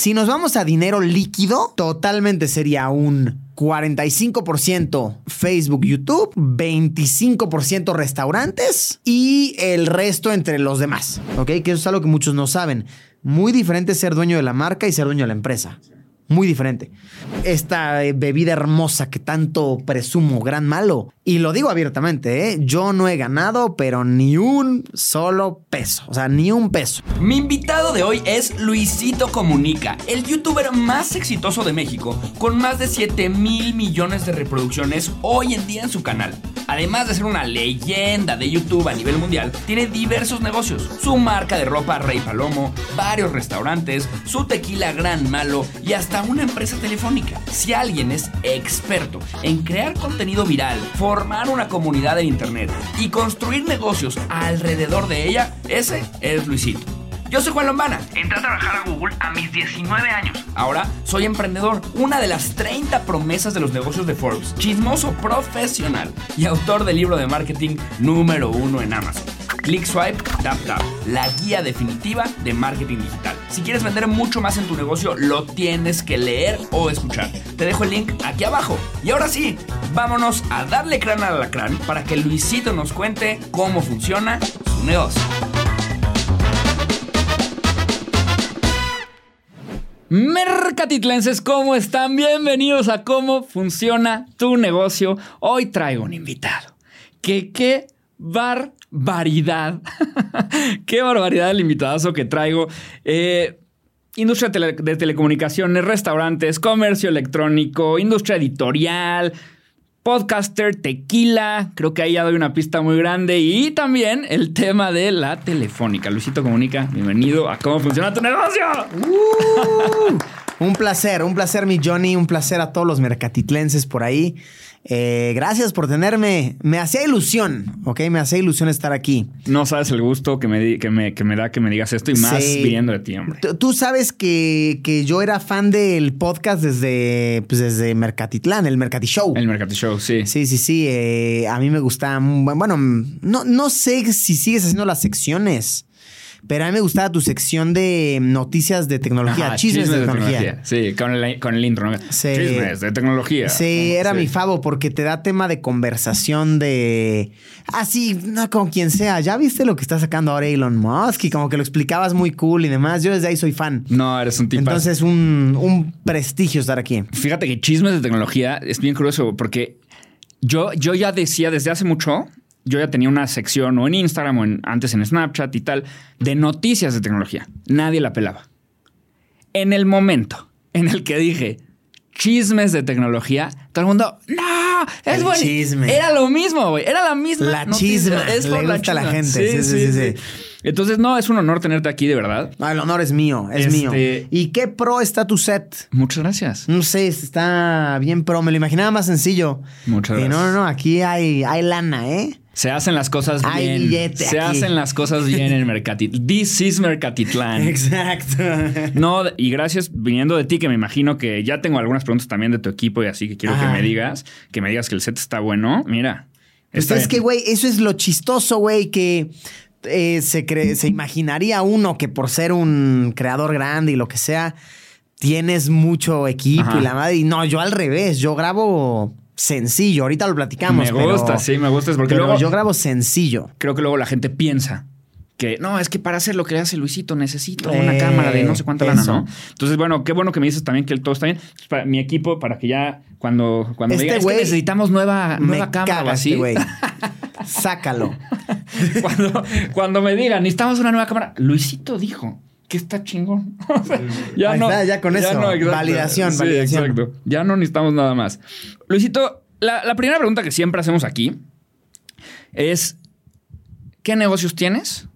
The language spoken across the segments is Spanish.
Si nos vamos a dinero líquido, totalmente sería un 45% Facebook, YouTube, 25% restaurantes y el resto entre los demás. ¿Ok? Que eso es algo que muchos no saben. Muy diferente ser dueño de la marca y ser dueño de la empresa. Muy diferente. Esta eh, bebida hermosa que tanto presumo, gran malo. Y lo digo abiertamente, ¿eh? yo no he ganado, pero ni un solo peso. O sea, ni un peso. Mi invitado de hoy es Luisito Comunica, el youtuber más exitoso de México, con más de 7 mil millones de reproducciones hoy en día en su canal. Además de ser una leyenda de YouTube a nivel mundial, tiene diversos negocios. Su marca de ropa Rey Palomo, varios restaurantes, su tequila Gran Malo y hasta una empresa telefónica. Si alguien es experto en crear contenido viral, formar una comunidad en internet y construir negocios alrededor de ella, ese es Luisito. Yo soy Juan Lombana. Entré a trabajar a Google a mis 19 años. Ahora soy emprendedor, una de las 30 promesas de los negocios de Forbes, chismoso profesional y autor del libro de marketing número uno en Amazon. Click Swipe, Tap Tap, la guía definitiva de marketing digital. Si quieres vender mucho más en tu negocio, lo tienes que leer o escuchar. Te dejo el link aquí abajo. Y ahora sí, vámonos a darle crán al alacrán para que Luisito nos cuente cómo funciona su negocio. Mercatitlenses, ¿cómo están? Bienvenidos a cómo funciona tu negocio. Hoy traigo un invitado. Que qué barbaridad. qué barbaridad el invitadazo que traigo. Eh, industria de telecomunicaciones, restaurantes, comercio electrónico, industria editorial, podcaster, tequila, creo que ahí ya doy una pista muy grande y también el tema de la telefónica. Luisito Comunica, bienvenido a cómo funciona tu negocio. Uh, un placer, un placer mi Johnny, un placer a todos los mercatitlenses por ahí. Eh, gracias por tenerme. Me hacía ilusión, ¿ok? Me hacía ilusión estar aquí. No sabes el gusto que me, que me, que me da que me digas esto y más viniendo de ti, hombre. Tú sabes que, que, yo era fan del podcast desde, pues desde Mercatitlán, el Mercati Show. El Mercati Show, sí. Sí, sí, sí. Eh, a mí me gusta. Bueno, no, no sé si sigues haciendo las secciones. Pero a mí me gustaba tu sección de noticias de tecnología, chismes, de, tecnología. Sí, con el, con el intro. Chismes de tecnología. Sí, era mi favo porque te da tema de conversación de... Así, ah, no con quien sea. Ya viste lo que está sacando ahora Elon Musk y como que lo explicabas muy cool y demás. Yo desde ahí soy fan. No, eres un tipo. Entonces, un, un prestigio estar aquí. Fíjate que chismes de tecnología es bien curioso porque yo, yo ya decía desde hace mucho yo ya tenía una sección o en Instagram o en, antes en Snapchat y tal de noticias de tecnología. Nadie la pelaba. En el momento en el que dije chismes de tecnología, todo el mundo, no, es bueno. Chisme. Era lo mismo, güey. Era la misma. La chisma. Es por la, la gente. Sí sí, sí, Entonces, no, es un honor tenerte aquí, de verdad. el honor es mío, es mío. Este ¿Y qué pro está tu set? Muchas gracias. No sé, está bien pro. Me lo imaginaba más sencillo. Muchas gracias. no, no, no, aquí hay, hay lana, ¿eh? Se hacen las cosas bien. Se hacen las cosas bien en Mercatitlán. This is Mercatitlán. Exacto. No, y gracias viniendo de ti, que me imagino que ya tengo algunas preguntas también de tu equipo y así que quiero que me digas, que me digas que el set está bueno. Mira. Pues es que, güey, eso es lo chistoso, güey, que eh, se, se imaginaría uno que por ser un creador grande y lo que sea, tienes mucho equipo y la madre. Y no, yo al revés, yo grabo sencillo. Ahorita lo platicamos. Me gusta, sí, me gusta. Porque luego, yo grabo sencillo. Creo que luego la gente piensa que no, es que para hacer lo que hace Luisito necesito una cámara de no sé cuánta lana, ¿no? Entonces, bueno, qué bueno que me dices también que el todo está bien. Para mi equipo, para que ya cuando, cuando este diga, necesitamos nueva, nueva cámara así. Este Sácalo. cuando, cuando me digan, necesitamos una nueva cámara, Luisito dijo que está chingón. ya no. ya con eso. validación, validación. Exacto. Ya no necesitamos nada más. Luisito, la, primera pregunta que siempre hacemos aquí es: ¿qué negocios tienes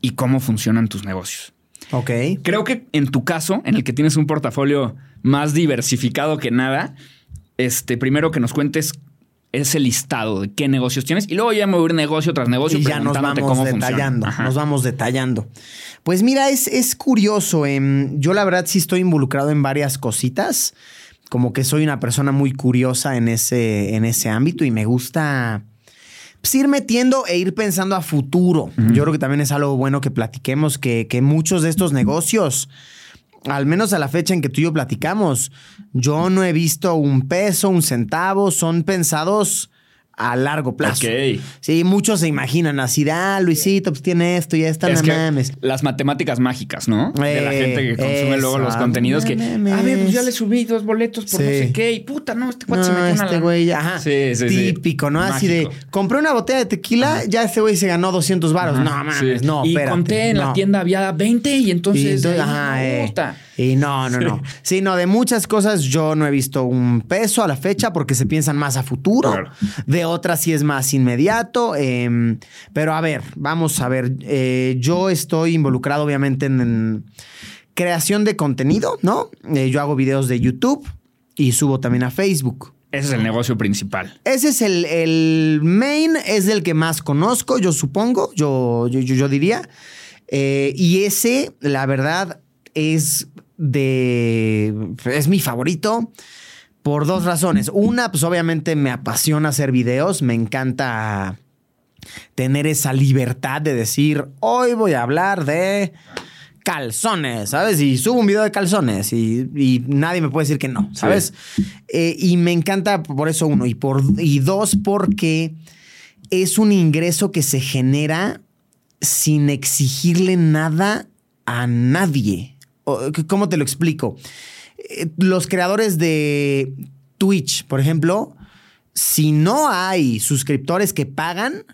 y cómo funcionan tus negocios? Ok. Creo que en tu caso, en el que tienes un portafolio más diversificado que nada, este, primero que nos cuentes ese listado de qué negocios tienes y luego ya mover negocio tras negocio y ya nos vamos detallando, nos vamos detallando. Pues mira, es, es curioso. Em, yo la verdad sí estoy involucrado en varias cositas. Como que soy una persona muy curiosa en ese, en ese ámbito y me gusta pues, ir metiendo e ir pensando a futuro. Yo creo que también es algo bueno que platiquemos, que, que muchos de estos negocios al menos a la fecha en que tú y yo platicamos, yo no he visto un peso, un centavo, son pensados a largo plazo. Ok. Sí, muchos se imaginan así, de, ah, Luisito, pues tiene esto y esta, Es no mames. las matemáticas mágicas, ¿no? de la Eh, gente que consume luego los contenidos que, mames. a ver, pues ya le subí dos boletos por no sé qué y puta, no, este cuate se No, metió una este lana. güey, ajá. Sí, sí. Típico, ¿no? Así de, compré una botella de tequila, ya este güey se ganó 200 varos. No, mames, no, Y espérate, conté en la tienda había 20 y entonces, Y entonces, ajá, me eh. gusta. Y no, no, no. Sí, no, de muchas cosas yo no he visto un peso a la fecha porque se piensan más a futuro. Claro. De otras sí es más inmediato. eh, pero a ver, vamos a ver. eh, yo estoy involucrado obviamente en, en creación de contenido, ¿no? Eh, yo hago videos de YouTube y subo también a Facebook. Ese es el negocio principal. Ese es el, el main, es el que más conozco, yo supongo, yo, yo, yo, yo diría. Eh, y ese, la verdad, es de. Es mi favorito por dos razones. Una, pues obviamente me apasiona hacer videos, me encanta tener esa libertad de decir, hoy voy a hablar de calzones, ¿sabes? Y subo un video de calzones y, y nadie me puede decir que no, ¿sabes? Eh, y me encanta por eso uno. Y, por, y dos, porque es un ingreso que se genera sin exigirle nada a nadie. ¿Cómo te lo explico? Eh, Los creadores de Twitch, por ejemplo, si no hay suscriptores que pagan,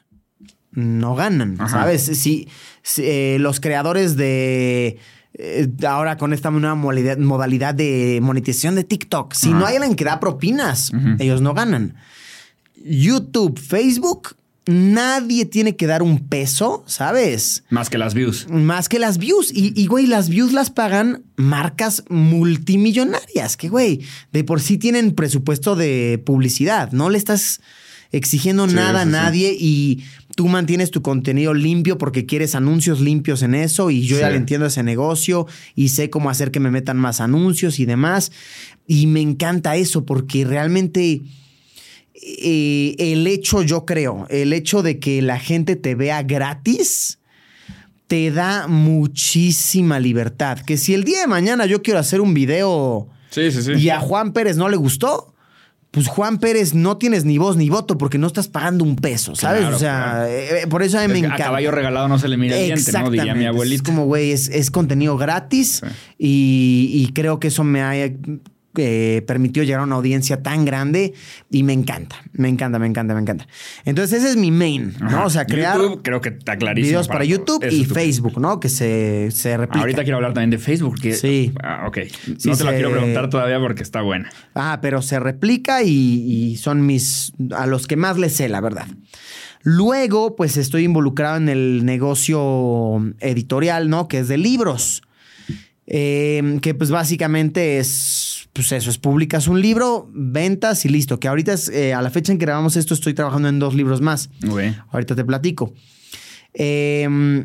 no ganan, Ajá. ¿sabes? Si, si, eh, los creadores de... eh, ahora con esta nueva modalidad, modalidad de monetización de TikTok, si Ajá. no hay alguien que da propinas, ellos no ganan. YouTube, Facebook, nadie tiene que dar un peso, ¿sabes? Más que las views. Más que las views. Y, y, güey, las views las pagan marcas multimillonarias, que, güey, de por sí tienen presupuesto de publicidad. No le estás exigiendo Sí, nada a sí. nadie y tú mantienes tu contenido limpio porque quieres anuncios limpios en eso y yo ya le entiendo ese negocio y sé cómo hacer que me metan más anuncios y demás. Y me encanta eso porque realmente eh, el hecho, yo creo, el hecho de que la gente te vea gratis te da muchísima libertad. Que si el día de mañana yo quiero hacer un video Sí, sí, sí. y a Juan Pérez no le gustó, pues Juan Pérez no tienes ni voz ni voto porque no estás pagando un peso, ¿sabes? Claro, o sea, claro. eh, por eso a mí me Es encanta. a caballo regalado no se le mira el diente, ¿no? Diría mi abuelita. Es como, güey, es, es contenido gratis Sí. y, y creo que eso me ha eh, permitido llegar a una audiencia tan grande y me encanta, me encanta, me encanta, me encanta. Entonces ese es mi main, ¿no? O sea, crear YouTube creo que está clarísimo. videos para. YouTube y Facebook, ¿no? Que se, se replica. Ahorita quiero hablar también de Facebook. Que, Sí. Ah, ok. Sí, no te se- quiero preguntar todavía porque está buena. Ah, pero se replica y, y son mis. a los que más les sé, la verdad. Luego, pues estoy involucrado en el negocio editorial, ¿no? Que es de libros. Eh, que pues básicamente es. Pues eso, es publicas un libro, ventas y listo. Que ahorita es, eh, a la fecha en que grabamos esto, estoy trabajando en dos libros más. Ahorita te platico. Eh,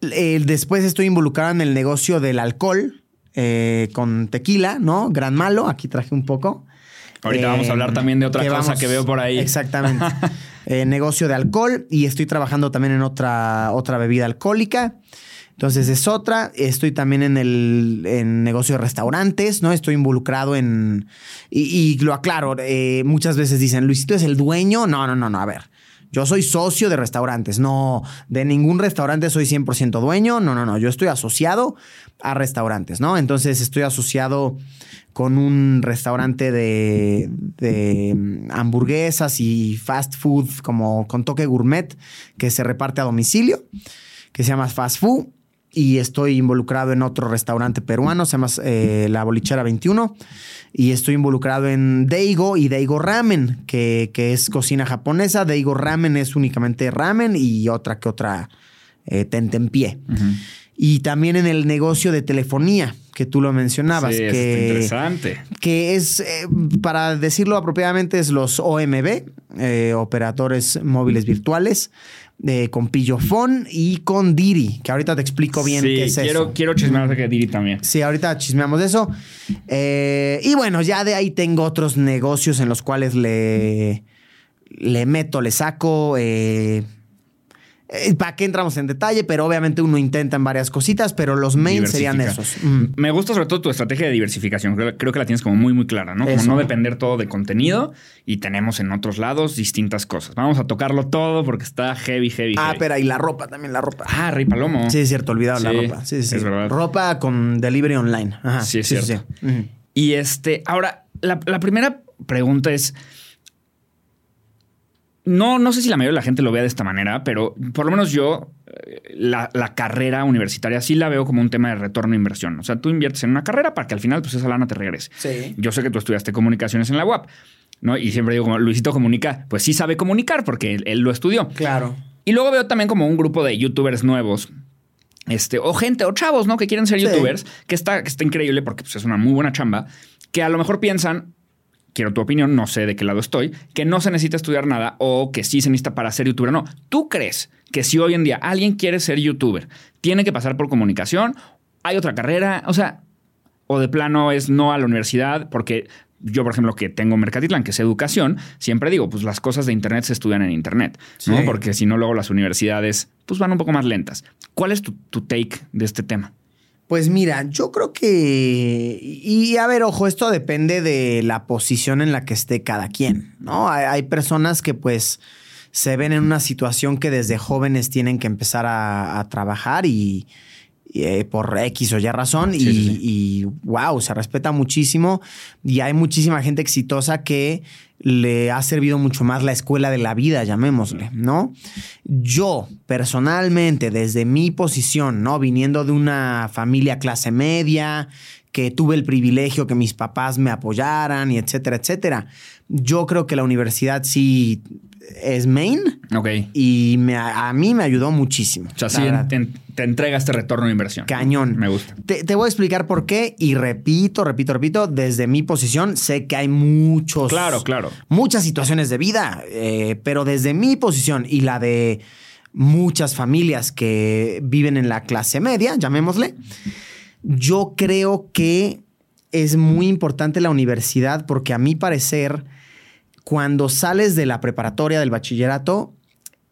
eh, después estoy involucrado en el negocio del alcohol eh, con tequila, ¿no? Gran malo. Aquí traje un poco. Ahorita vamos a hablar también de otra que cosa que veo por ahí. Exactamente. Negocio de alcohol y estoy trabajando también en otra, otra bebida alcohólica. Entonces es otra. Estoy también en el negocio de restaurantes, ¿no? Estoy involucrado en... Y, y lo aclaro, eh, muchas veces dicen, Luisito es el dueño. No, no, no, no. A ver, yo soy socio de restaurantes. No, de ningún restaurante soy 100% dueño. No, no, no. Yo estoy asociado a restaurantes, ¿no? Entonces estoy asociado con un restaurante de, de mm, hamburguesas y fast food como con toque gourmet que se reparte a domicilio, que se llama Fast Food. Y estoy involucrado en otro restaurante peruano, se llama eh, La Bolichera 21. Y estoy involucrado en Deigo y Deigo Ramen, que, que es cocina japonesa. Deigo Ramen es únicamente ramen y otra que otra eh, tentempié. Ujú. Y también en el negocio de telefonía, que tú lo mencionabas. Sí, que, está interesante. que es, eh, para decirlo apropiadamente, es los OMB, eh, operadores móviles virtuales, eh, con Pillofón y con Diri, que ahorita te explico bien sí, qué es quiero, eso. quiero chismear de que Diri también. Sí, ahorita chismeamos de eso. Eh, y bueno, ya de ahí tengo otros negocios en los cuales le, le meto, le saco. eh, Eh, ¿Para qué entramos en detalle? Pero obviamente uno intenta en varias cositas, pero los main serían esos. Mm. Me gusta sobre todo tu estrategia de diversificación. Creo, creo que la tienes como muy, muy clara, ¿no? Como no depender todo de contenido y tenemos en otros lados distintas cosas. Vamos a tocarlo todo porque está heavy, heavy, Ah, heavy. pero y la ropa también, la ropa. Ah, Rey Palomo. Sí, es cierto, olvidado la Sí, ropa. Sí, sí, sí. es verdad. Ropa con delivery online. Ajá. Sí, es cierto. Ujú. Y este, ahora, la, la primera pregunta es. No, no sé si la mayoría de la gente lo vea de esta manera, pero por lo menos yo, eh, la, la carrera universitaria sí la veo como un tema de retorno a inversión. O sea, tú inviertes en una carrera para que al final, pues esa lana te regrese. Sí. Yo sé que tú estudiaste comunicaciones en la UAP, ¿no? Y siempre digo, como Luisito comunica, pues sí sabe comunicar porque él, él lo estudió. Claro. Y luego veo también como un grupo de youtubers nuevos. Este, o gente, o chavos, ¿no? Que quieren ser Sí. youtubers, que está, que está increíble porque pues, es una muy buena chamba, que a lo mejor piensan, quiero tu opinión, no sé de qué lado estoy, que no se necesita estudiar nada o que sí se necesita para ser youtuber. No, ¿tú crees que si hoy en día alguien quiere ser youtuber, tiene que pasar por comunicación? ¿Hay otra carrera? O sea, o de plano es no a la universidad, porque yo, por ejemplo, que tengo Mercatitlán, que es educación, siempre digo, pues las cosas de Internet se estudian en Internet. Porque si no, luego las universidades, pues van un poco más lentas. ¿Cuál es tu, tu take de este tema? Pues mira, yo creo que. Y a ver, ojo, esto depende de la posición en la que esté cada quien, ¿no? Hay, hay personas que, pues, se ven en una situación que desde jóvenes tienen que empezar a, a trabajar y. eh, por X o Y razón, Sí, y, sí, sí. y, wow, se respeta muchísimo. Y hay muchísima gente exitosa que le ha servido mucho más la escuela de la vida, llamémosle, ¿no? Yo, personalmente, desde mi posición, ¿no? Viniendo de una familia clase media, que tuve el privilegio que mis papás me apoyaran y etcétera, etcétera. Yo creo que la universidad sí es main Ok. y me- a mí me ayudó muchísimo. O sea, sí te, te entrega este retorno de inversión. Cañón. Me gusta. Te, te voy a explicar por qué y repito, repito, repito, desde mi posición sé que hay muchos... Claro, claro. Muchas situaciones de vida, eh, pero desde mi posición y la de muchas familias que viven en la clase media, llamémosle, yo creo que es muy importante la universidad porque a mi parecer, cuando sales de la preparatoria, del bachillerato,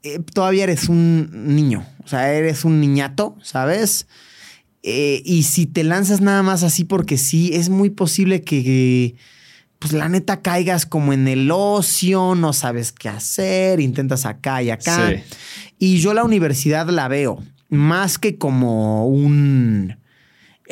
eh, todavía eres un niño, o sea, eres un niñato, ¿sabes? Eh, y si te lanzas nada más así porque sí, es muy posible que, que, pues la neta caigas como en el ocio, no sabes qué hacer, intentas acá y acá. Sí. Y yo la universidad la veo más que como un...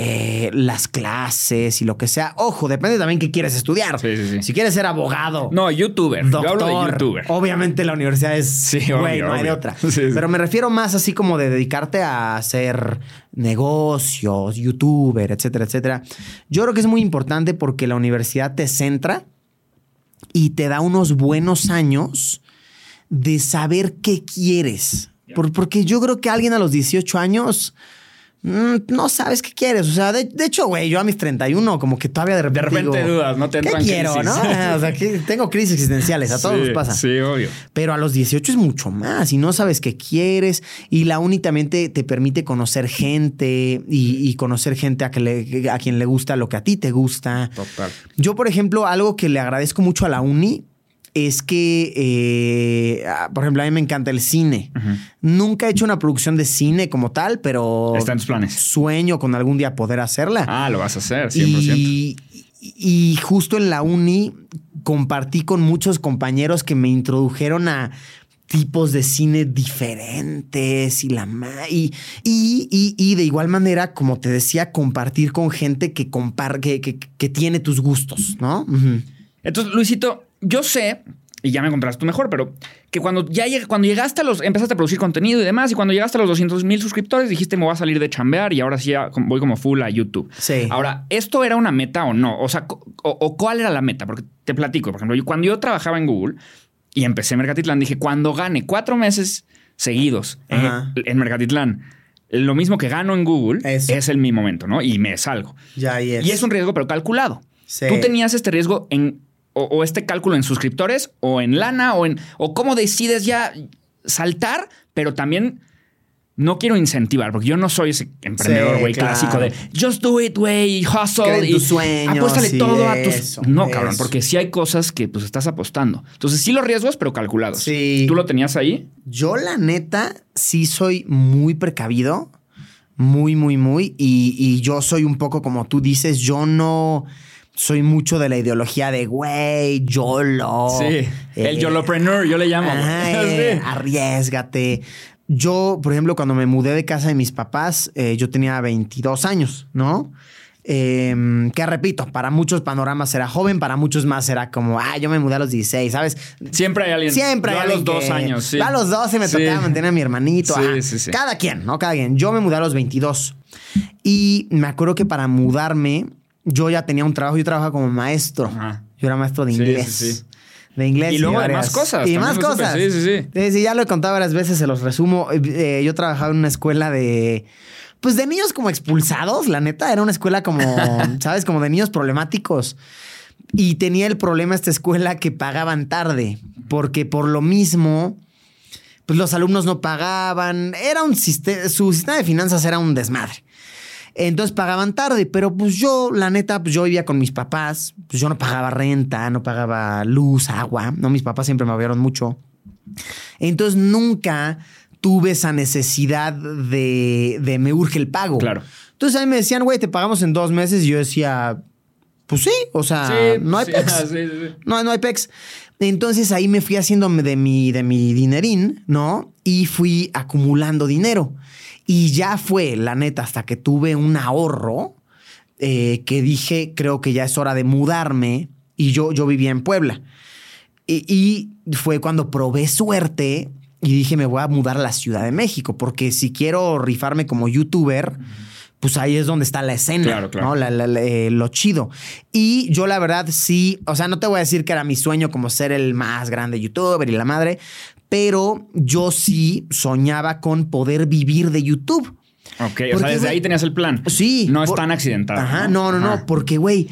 eh, las clases y lo que sea. Ojo, depende también qué quieres estudiar. Sí, sí, sí. Si quieres ser abogado, No, youtuber. Yo doctor, hablo de youtuber. obviamente la universidad es... Sí, güey, no hay de otra. Pero me refiero más así como de dedicarte a hacer negocios, youtuber, etcétera, etcétera. Yo creo que es muy importante porque la universidad te centra y te da unos buenos años de saber qué quieres. Por- porque yo creo que alguien a los 18 años no sabes qué quieres. O sea, de, de hecho, güey, yo a mis 31 como que todavía de repente, repente digo, dudas, ¿no? Te ¿Qué entran quiero, crisis. no? O sea, que tengo crisis existenciales, a todos Sí, nos pasa. Sí, obvio. Pero a los 18 es mucho más y no sabes qué quieres. Y la uni también te, te permite conocer gente y, y conocer gente a, que le- a quien le gusta lo que a ti te gusta. Total. Yo, por ejemplo, algo que le agradezco mucho a la uni es que, eh, ah, por ejemplo, a mí me encanta el cine. Nunca he hecho una producción de cine como tal, pero Está en tus planes. sueño con algún día poder hacerla. Ah, lo vas a hacer, 100%. Y, y justo en la uni compartí con muchos compañeros que me introdujeron a tipos de cine diferentes y la y, y, y- y de igual manera, como te decía, compartir con gente que, compar que, que- que tiene tus gustos, ¿no? Entonces, Luisito, yo sé, y ya me contarás tú mejor, pero que cuando ya cuando llegaste a los, empezaste a producir contenido y demás, y cuando llegaste a los 200 mil suscriptores, dijiste me voy a salir de chambear y ahora sí ya voy como full a YouTube. Sí. Ahora, ¿esto era una meta o no? O sea, o, o cuál era la meta? Porque te platico, por ejemplo, yo- cuando yo trabajaba en Google y empecé Mercatitlán, dije, cuando gane cuatro meses seguidos en, Mercatitlán, lo mismo que gano en Google, Eso. es el mi momento, ¿no? Y me salgo. Ya ahí es. Y es un riesgo, pero calculado. Sí. ¿Tú tenías este riesgo en o, o este cálculo en suscriptores o en lana o en o cómo decides ya saltar, pero también no quiero incentivar, porque yo no soy ese emprendedor, Sí, güey, claro. clásico de just do it, güey, hustle. Y tus sueños Apuéstale todo a tus. No, cabrón, porque sí hay cosas que pues estás apostando. Entonces, sí los riesgos, pero calculados. Sí. ¿Tú lo tenías ahí? Yo, la neta, sí soy muy precavido. Muy, muy, muy. Y, y yo soy un poco como tú dices, yo no soy mucho de la ideología de, güey, YOLO. sí. El eh, YOLOpreneur, yo le llamo. Ajá, eh, arriesgate. Yo, por ejemplo, cuando me mudé de casa de mis papás, eh, yo tenía 22 años, ¿no? Eh, que repito, para muchos panoramas era joven, para muchos más era como, ah, yo me mudé a los 16, ¿sabes? Siempre hay alguien. Siempre hay a los dos años, sí. A los 12 me Sí. tocaba mantener a mi hermanito. Sí, sí, sí. Cada quien, ¿no? Cada quien. Yo me mudé a los 22. Y me acuerdo que para mudarme, yo ya tenía un trabajo, yo trabajaba como maestro. Ajá. Yo era maestro de inglés. sí, sí. De inglés. Y luego varias- más cosas, Y más cosas. Sí, sí, sí. Sí, sí, ya lo he contado varias veces, se los resumo. Eh, yo trabajaba en una escuela de. Pues de niños como expulsados, la neta. Era una escuela como, ¿sabes? Como de niños problemáticos. Y tenía el problema esta escuela que pagaban tarde, porque por lo mismo, pues los alumnos no pagaban. Era un sistema, su sistema de finanzas era un desmadre. Entonces pagaban tarde, pero pues yo, la neta, pues yo vivía con mis papás, pues yo no pagaba renta, no pagaba luz, agua, no, mis papás siempre me apoyaron mucho. Entonces nunca tuve esa necesidad de, de me urge el pago. Claro. Entonces a mí me decían, güey, te pagamos en dos meses y yo decía, pues sí, o sea, Sí, no hay sí, pex. sí. No, no hay pex. Entonces ahí me fui haciendo de mi, de mi dinerín, ¿no? Y fui acumulando dinero. Y ya fue, la neta, hasta que tuve un ahorro eh, que dije, creo que ya es hora de mudarme. Y yo, yo vivía en Puebla. Y, y fue cuando probé suerte y dije, me voy a mudar a la Ciudad de México, porque si quiero rifarme como youtuber, pues ahí es donde está la escena, Claro, claro. ¿no? La- la- la- eh, lo chido. Y yo la verdad sí, o sea, no te voy a decir que era mi sueño como ser el más grande youtuber y la madre, pero yo sí soñaba con poder vivir de YouTube. Ok, o sea, desde ahí tenías el plan. Sí. No es por- tan accidentado. Ajá, no, no, no, porque, güey,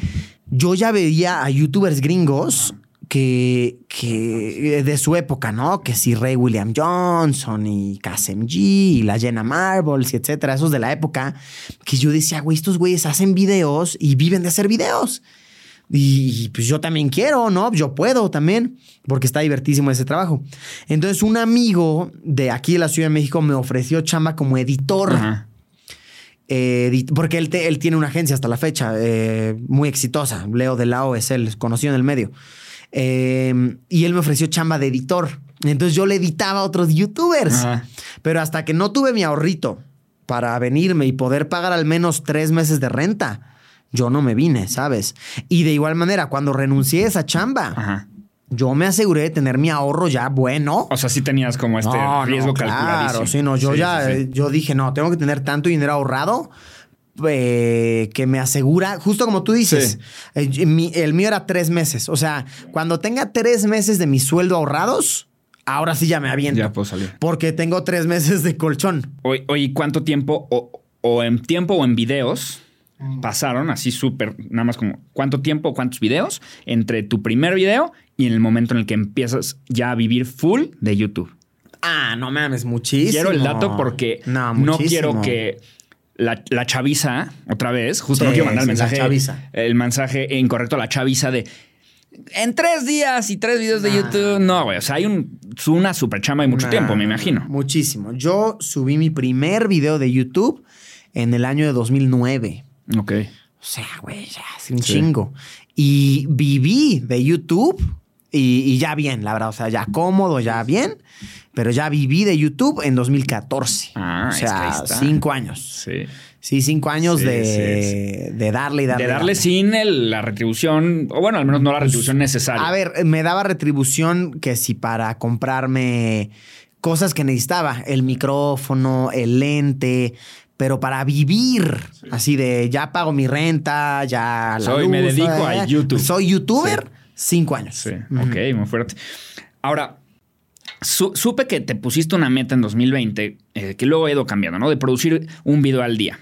yo ya veía a youtubers gringos que, que de su época, ¿no? Que si Ray William Johnson y KSMG y la Jenna Marbles y etcétera, esos de la época, que yo decía, güey, estos güeyes hacen videos y viven de hacer videos. Y pues yo también quiero, ¿no? Yo puedo también, porque está divertísimo ese trabajo. Entonces, un amigo de aquí de la Ciudad de México me ofreció chamba como editor. Ajá. Eh, porque él, te- él tiene una agencia hasta la fecha, eh, muy exitosa. Leo de Lao es él, conocido en el medio. Eh, y él me ofreció chamba de editor. Entonces yo le editaba a otros youtubers. Ajá. Pero hasta que no tuve mi ahorrito para venirme y poder pagar al menos tres meses de renta, yo no me vine, ¿sabes? Y de igual manera, cuando renuncié a esa chamba, Ajá. yo me aseguré de tener mi ahorro ya bueno. O sea, sí tenías como este No, no, riesgo Claro, sí, no, yo Sí, ya, sí, sí. yo dije, no, tengo que tener tanto dinero ahorrado eh, que me asegura, justo como tú dices, eh, mi- el mío era tres meses. O sea, cuando tenga tres meses de mi sueldo ahorrados, ahora sí ya me aviento. Ya puedo salir. Porque tengo tres meses de colchón. Oye, oye, ¿cuánto tiempo o, o en tiempo o en videos Mm. pasaron así súper, nada más como cuánto tiempo, cuántos videos entre tu primer video y en el momento en el que empiezas ya a vivir full de YouTube? Ah, no mames, muchísimo. Quiero el dato porque no, quiero que la, la chaviza, otra vez, justo Sí, no quiero mandar el sí, la mensaje, chaviza. el mensaje incorrecto a la chaviza de en tres días y tres videos de Nah. YouTube. No, güey. O sea, hay un, una super chamba y mucho Nah, tiempo, me imagino. Muchísimo. Yo subí mi primer video de YouTube en el año de 2009. Ok. O sea, güey, ya hace un Sí. chingo. Y viví de YouTube y, y ya bien, la verdad. O sea, ya cómodo, ya bien. Pero ya viví de YouTube en 2014. Ah, o es que sea, cinco años. Sí. Sí, cinco años Sí, de, de darle y darle. De darle darle. sin el- la retribución, o bueno, al menos no la retribución necesaria. A ver, me daba retribución que si para comprarme cosas que necesitaba, el micrófono, el lente, pero para vivir, así de ya pago mi renta, ya la Soy- me dedico a YouTube. Soy youtuber, cinco años. Sí, ok, muy fuerte. Ahora, su- supe que te pusiste una meta en 2020, eh, que luego ha ido cambiando, ¿no? De producir un video al día.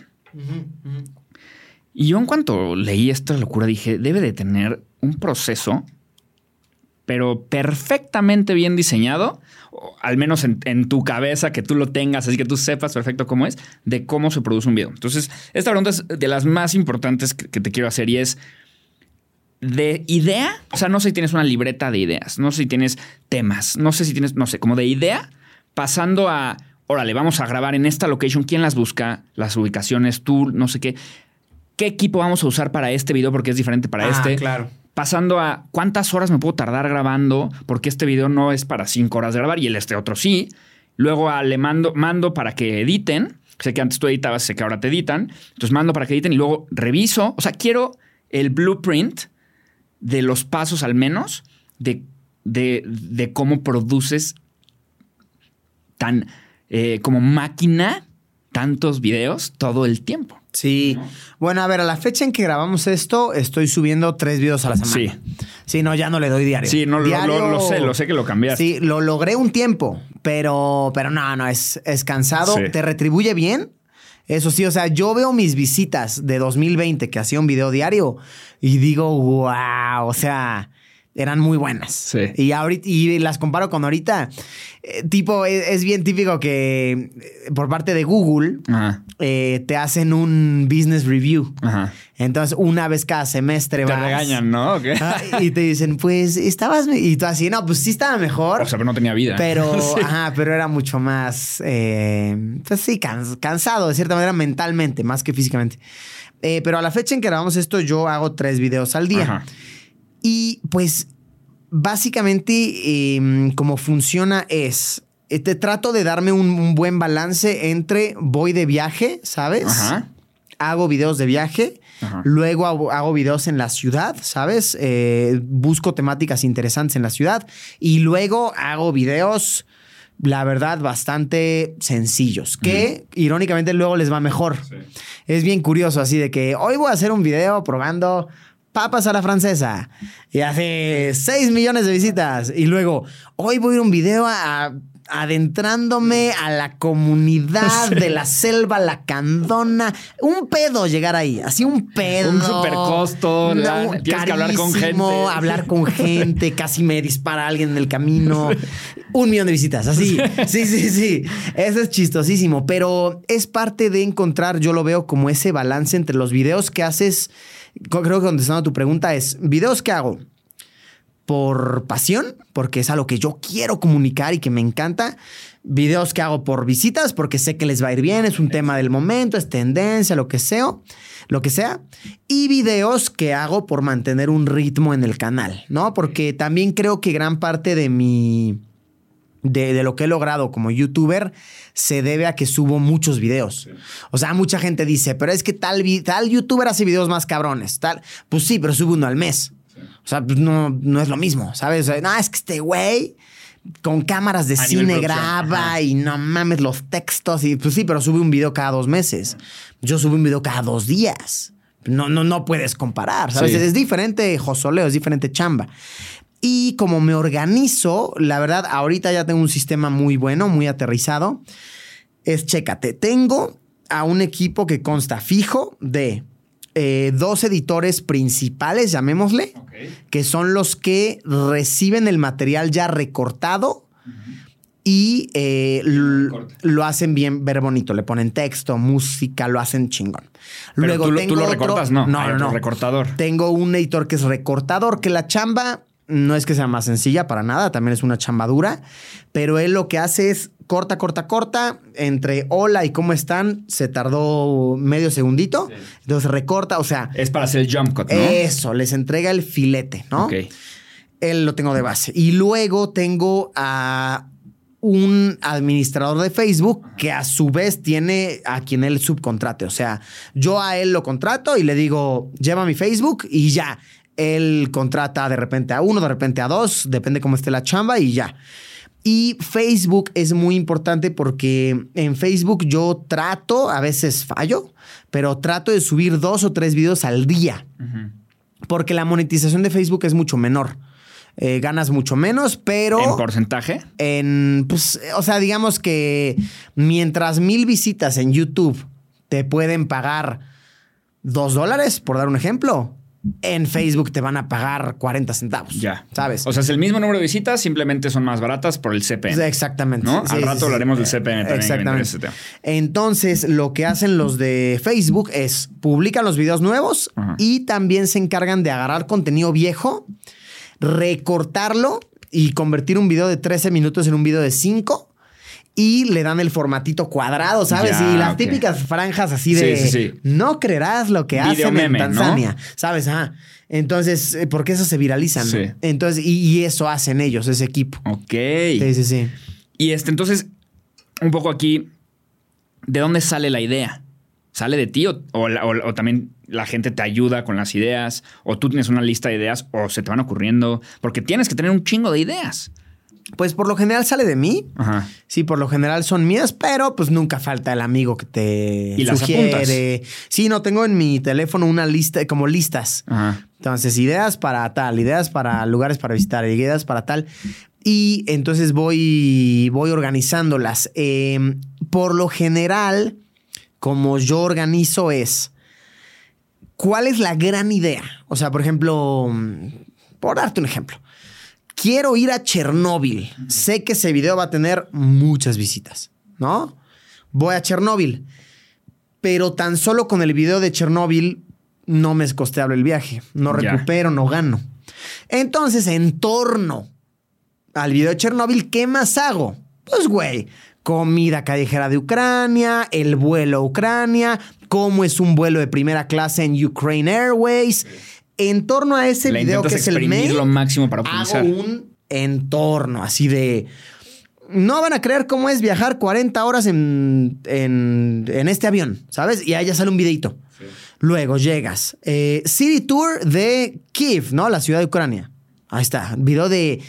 Y yo en cuanto leí esta locura dije, debe de tener un proceso pero perfectamente bien diseñado, al menos en, tu cabeza, que tú lo tengas, así que tú sepas perfecto cómo es, de cómo se produce un video. Entonces, esta pregunta es de las más importantes que, te quiero hacer y es, de idea, o sea, no sé si tienes una libreta de ideas, no sé si tienes temas, no sé si tienes, no sé, como de idea, pasando a, órale, vamos a grabar en esta location, ¿quién las busca? Las ubicaciones, tú, no sé qué. ¿Qué equipo vamos a usar para este video? Porque es diferente para Ah, este. claro. Pasando a cuántas horas me puedo tardar grabando, porque este video no es para cinco horas de grabar y el este otro sí. Luego a, le mando, mando para que editen. Sé que antes tú editabas, sé que ahora te editan. Entonces mando para que editen y luego reviso. O sea, quiero el blueprint de los pasos al menos de, de, de cómo produces tan eh, como máquina tantos videos todo el tiempo. Sí. Bueno, a ver, a la fecha en que grabamos esto, estoy subiendo tres videos a la semana. Sí. Sí, no, ya no le doy diario. Sí, no, lo- Diario- lo, lo sé, lo sé que lo cambiaste. Sí, lo logré un tiempo, pero, pero no, no, es, es cansado. Sí. ¿Te retribuye bien? Eso sí, o sea, yo veo mis visitas de 2020 que hacía un video diario y digo, wow, o sea, eran muy buenas. Sí. Y ahorita, y las comparo con ahorita. Eh, tipo, es, es bien típico que eh, por parte de Google eh, te hacen un business review. ajá. Entonces, una vez cada semestre Te vas- regañan, ¿no? ¿O qué? Ah, y te dicen, pues estabas. me-". Y tú así, no, pues sí estaba mejor. O sea, pero no tenía vida. pero, Sí. ajá, pero era mucho más. pues sí, cans- cansado de cierta manera mentalmente, más que físicamente. Pero a la fecha en que grabamos esto, yo hago tres videos al día. Ajá. Y pues, básicamente, eh, como funciona es. eh, Te trato de darme un, un buen balance entre voy de viaje, ¿sabes? Ajá. Hago videos de viaje. Ajá. Luego hago, hago videos en la ciudad, ¿sabes? Eh, busco temáticas interesantes en la ciudad. Y luego hago videos, la verdad, bastante sencillos. Que irónicamente luego les va mejor. Es bien curioso, así de que hoy voy a hacer un video probando papas a la francesa. Y hace 6 millones de visitas. Y luego, hoy voy a ir un video a- a- adentrándome a la comunidad de la selva lacandona. Un pedo llegar ahí, así un pedo. Un supercosto, la- tienes que hablar con gente. Hablar con gente, casi me dispara alguien en el camino. Un millón de visitas, así. Sí, sí, sí. Eso es chistosísimo, pero es parte de encontrar, yo lo veo como ese balance entre los videos que haces. Creo que contestando a tu pregunta es, videos que hago por pasión, porque es algo que yo quiero comunicar y que me encanta. Videos que hago por visitas, porque sé que les va a ir bien, es un tema del momento, es tendencia, lo que sea, lo que sea. Y videos que hago por mantener un ritmo en el canal, ¿no? Porque también creo que gran parte de mi de, de lo que he logrado como youtuber se debe a que subo muchos videos. O sea, mucha gente dice, pero es que tal, tal youtuber hace videos más cabrones. Tal. Pues sí, pero sube uno al mes. O sea, pues no, no es lo mismo, ¿sabes? O sea, no, es que este güey con cámaras de A cine graba ajá. y no mames los textos. Y pues sí, pero sube un video cada dos meses. Yo subo un video cada dos días. No, no, no puedes comparar, ¿sabes? Sí. Es diferente josoleo, es diferente chamba. Y como me organizo, la verdad, ahorita ya tengo un sistema muy bueno, muy aterrizado. Es, chécate, tengo a un equipo que consta fijo de eh, dos editores principales, llamémosle, que son los que reciben el material ya recortado y eh, lo hacen bien, ver bonito. Le ponen texto, música, lo hacen chingón. Pero tú, lo- tú lo otro- recortas, no. No, Hay no, otro no. recortador. Tengo un editor que es recortador, que la chamba no es que sea más sencilla para nada, también es una chamba dura, pero él lo que hace es corta, corta, corta, entre hola y cómo están, se tardó medio segundito, entonces recorta, o sea, Es para hacer el jump cut, ¿no? eso, les entrega el filete, ¿no? Ok. Él lo tengo de base. Y luego tengo a un administrador de Facebook que a su vez tiene a quien él subcontrate. O sea, yo a él lo contrato y le digo, lleva mi Facebook y ya. Él contrata de repente a uno, de repente a dos, depende cómo esté la chamba y ya. Y Facebook es muy importante porque en Facebook yo trato, a veces fallo, pero trato de subir dos o tres videos al día porque la monetización de Facebook es mucho menor. Eh, ganas mucho menos, pero ¿En porcentaje? en, pues, o sea, digamos que mientras mil visitas en YouTube te pueden pagar dos dólares, por dar un ejemplo, en Facebook te van a pagar 40 centavos. Ya. ¿Sabes? O sea, es el mismo número de visitas, simplemente son más baratas por el CPM. Exactamente. ¿No? Al rato hablaremos del CPM también, Exactamente. interesa ese tema. Entonces, lo que hacen los de Facebook es publican los videos nuevos Ajá. y también se encargan de agarrar contenido viejo, recortarlo y convertir un video de 13 minutos en un video de 5 y le dan el formatito cuadrado, ¿sabes? Ya, y las típicas franjas así de Sí, sí, sí. no creerás lo que Video hacen meme, en ¿no? Tanzania, ¿sabes? Ajá. Entonces, eh, porque eso se viralizan. ¿no? Sí. Entonces, y, y eso hacen ellos, ese equipo. Ok. Sí, sí, sí. Y este, entonces, un poco aquí, ¿de dónde sale la idea? ¿Sale de ti o, o la- o- o también la gente te ayuda con las ideas? ¿O tú tienes una lista de ideas o se te van ocurriendo? Porque tienes que tener un chingo de ideas. Pues por lo general sale de mí. Ajá. Sí, por lo general son mías, pero pues nunca falta el amigo que te Y las sugiere. Sí, no tengo en mi teléfono una lista, como listas. Ajá. Entonces, ideas para tal, ideas para lugares para visitar, ideas para tal. Y entonces voy, voy organizándolas. Eh, por lo general, como yo organizo es, ¿cuál es la gran idea? O sea, por ejemplo, mm, por darte un ejemplo. Quiero ir a Chernóbil. Sé que ese video va a tener muchas visitas, ¿no? Voy a Chernóbil. Pero tan solo con el video de Chernóbil no me es costeable el viaje. No recupero, no gano. Entonces, en torno al video de Chernóbil, ¿qué más hago? Pues, güey, comida callejera de Ucrania, el vuelo a Ucrania, cómo es un vuelo de primera clase en Ukraine Airways. En torno a ese video que es el main, lo máximo para hago optimizar. un entorno así de... No van a creer cómo es viajar 40 horas en, en, en este avión, ¿sabes? Y ahí ya sale un videito. Luego llegas. eh, City Tour de Kiev, ¿no? La ciudad de Ucrania. Ahí está. Video de...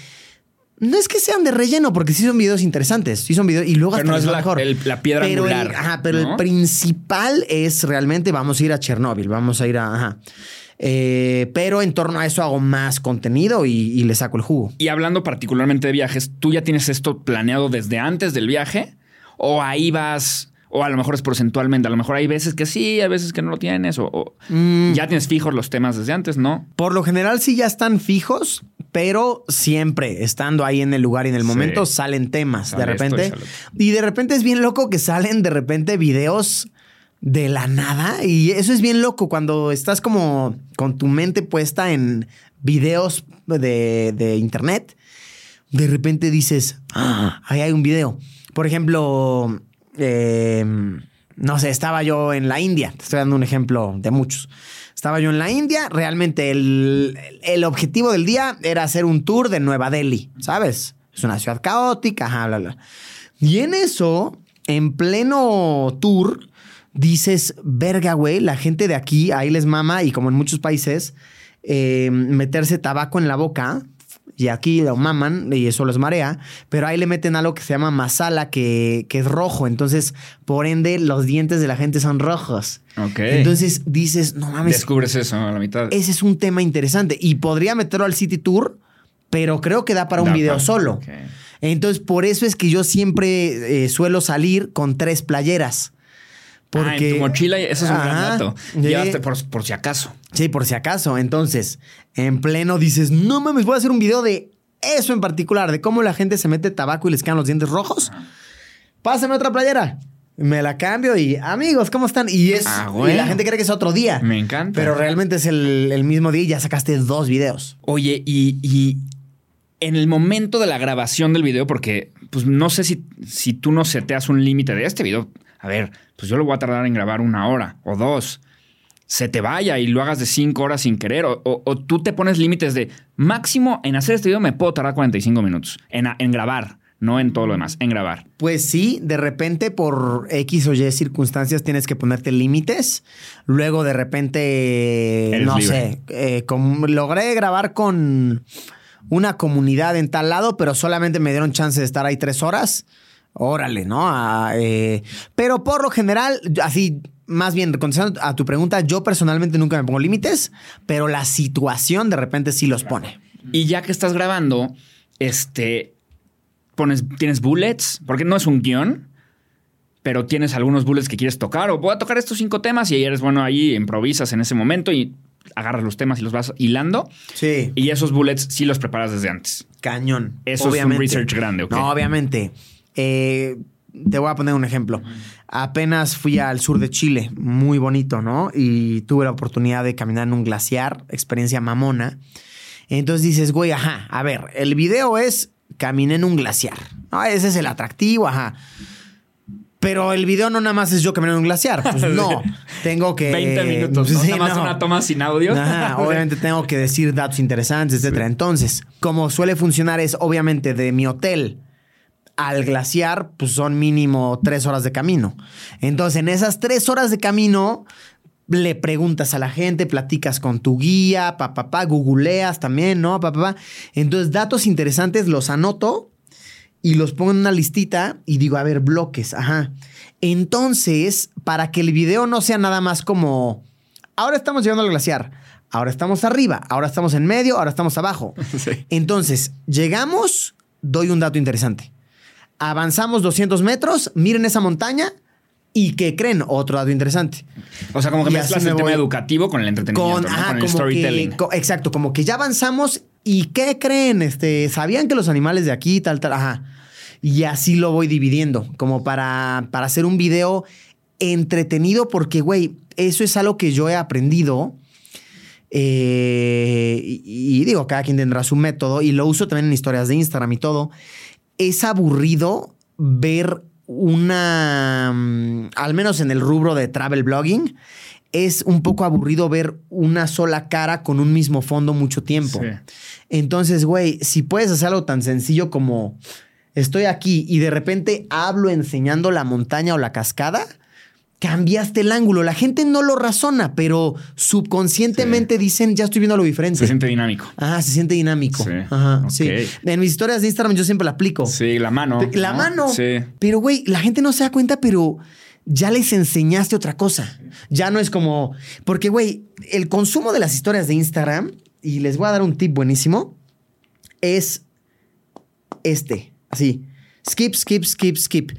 No es que sean de relleno, porque sí son videos interesantes. Sí son videos... Y luego Pero hasta no es la- mejor. el- la piedra pero el- angular, ajá, pero ¿no? el principal es realmente vamos a ir a Chernóbil. Vamos a ir a... Ajá. Eh, pero en torno a eso hago más contenido y, y le saco el jugo. Y hablando particularmente de viajes, ¿tú ya tienes esto planeado desde antes del viaje? ¿O ahí vas, o a lo mejor es porcentualmente, a lo mejor hay veces que sí, hay veces que no lo tienes, o, o Mm. ya tienes fijos los temas desde antes, ¿no? Por lo general sí ya están fijos, pero siempre estando ahí en el lugar y en el Sí. momento salen temas Sale de y repente. Y de repente es bien loco que salen de repente videos de la nada. Y eso es bien loco cuando estás como con tu mente puesta en videos de, de internet. De repente dices, "Ah, ahí hay un video. Por ejemplo, eh, no sé, estaba yo en la India. Te estoy dando un ejemplo de muchos. Estaba yo en la India. Realmente el, el objetivo del día era hacer un tour de Nueva Delhi, ¿sabes? Es una ciudad caótica, bla, bla. Y en eso, en pleno tour, dices, verga, güey, la gente de aquí, ahí les mama, y como en muchos países, eh, meterse tabaco en la boca. Y aquí lo maman y eso los marea, pero ahí le meten algo que se llama masala, que, que es rojo. Entonces, por ende, los dientes de la gente son rojos. Ok. Entonces dices, no mames, Descubres eso a la mitad. ese es un tema interesante. Y podría meterlo al City Tour, pero creo que da para un Da video para- solo. Entonces, por eso es que yo siempre eh, suelo salir con tres playeras. Porque. Ah, en tu mochila, eso es un gran dato. Llevaste por, por si acaso. Sí, por si acaso. Entonces, en pleno dices, no mames, voy a hacer un video de eso en particular, de cómo la gente se mete tabaco y les quedan los dientes rojos. Pásame otra playera. Me la cambio y amigos, ¿cómo están? Y es Ah, y la gente cree que es otro día. Me encanta. Pero realmente es el, el mismo día y ya sacaste dos videos. Oye, y, y en el momento de la grabación del video, porque pues no sé si, si tú no seteas un límite de este video. A ver, pues yo lo voy a tardar en grabar una hora o dos. Se te vaya y lo hagas de cinco horas sin querer. O, o- o tú te pones límites de máximo en hacer este video me puedo tardar 45 minutos en, en grabar, no en todo lo demás, en grabar. Pues sí, de repente por X o Y circunstancias tienes que ponerte límites. Luego de repente, Eres no libre. sé, eh, logré grabar con una comunidad en tal lado, pero solamente me dieron chance de estar ahí tres horas. Órale, ¿no? Eh, pero por lo general, así, más bien, contestando a tu pregunta, yo personalmente nunca me pongo límites, pero la situación de repente sí los pone. Y ya que estás grabando, este, pones, tienes bullets, porque no es un guion, pero tienes algunos bullets que quieres tocar, o voy a tocar estos cinco temas y eres bueno ahí, improvisas en ese momento y agarras los temas y los vas hilando. Sí. Y esos bullets sí los preparas desde antes. Cañón. Eso es un research grande, ¿ok? No, obviamente. Eh, te voy a poner un ejemplo. Apenas fui al sur de Chile, muy bonito, ¿no? Y tuve la oportunidad de caminar en un glaciar, experiencia mamona. Entonces dices, güey, ajá, a ver, el video es caminé en un glaciar. No, ese es el atractivo, ajá. Pero el video no nada más es yo caminando en un glaciar. Pues no, tengo que... 20 minutos, ¿no? Sí, nada más no. una toma sin audio. Ajá, obviamente tengo que decir datos interesantes, etcétera. Entonces, como suele funcionar es obviamente de mi hotel al glaciar, pues son mínimo tres horas de camino. Entonces, en esas tres horas de camino, le preguntas a la gente, platicas con tu guía, pa, pa, pa, googleas también, ¿no? Pa, pa, pa. Entonces, datos interesantes los anoto y los pongo en una listita y digo, a ver, bloques, ajá. Entonces, para que el video no sea nada más como, ahora estamos llegando al glaciar, ahora estamos arriba, ahora estamos en medio, ahora estamos abajo. Sí. Entonces, llegamos, doy un dato interesante. Avanzamos 200 metros, miren esa montaña y ¿qué creen? Otro dato interesante. O sea, como que mezclas me el tema educativo con el entretenimiento, Con, ¿no? ajá, con el storytelling. que- co- exacto, como que ya avanzamos y ¿qué creen? Este, ¿Sabían que los animales de aquí, tal, tal? Ajá. Y así lo voy dividiendo, como para, para hacer un video entretenido, porque, güey, eso es algo que yo he aprendido. Eh, y, y digo, cada quien tendrá su método y lo uso también en historias de Instagram y todo. Es aburrido ver una, mm, al menos en el rubro de travel blogging, es un poco aburrido ver una sola cara con un mismo fondo mucho tiempo. Sí. Entonces, güey, si puedes hacer algo tan sencillo como estoy aquí y de repente hablo enseñando la montaña o la cascada, cambiaste el ángulo. La gente no lo razona, pero subconscientemente dicen, ya estoy viendo algo diferente. Se siente dinámico. Ajá, se siente dinámico. Sí, Ajá, sí. En mis historias de Instagram yo siempre la aplico. Sí, la mano. La ¿no? mano. Sí. Pero, güey, la gente no se da cuenta, pero ya les enseñaste otra cosa. Ya no es como. Porque, güey, el consumo de las historias de Instagram, y les voy a dar un tip buenísimo, es este. Así. Skip, skip, skip, skip.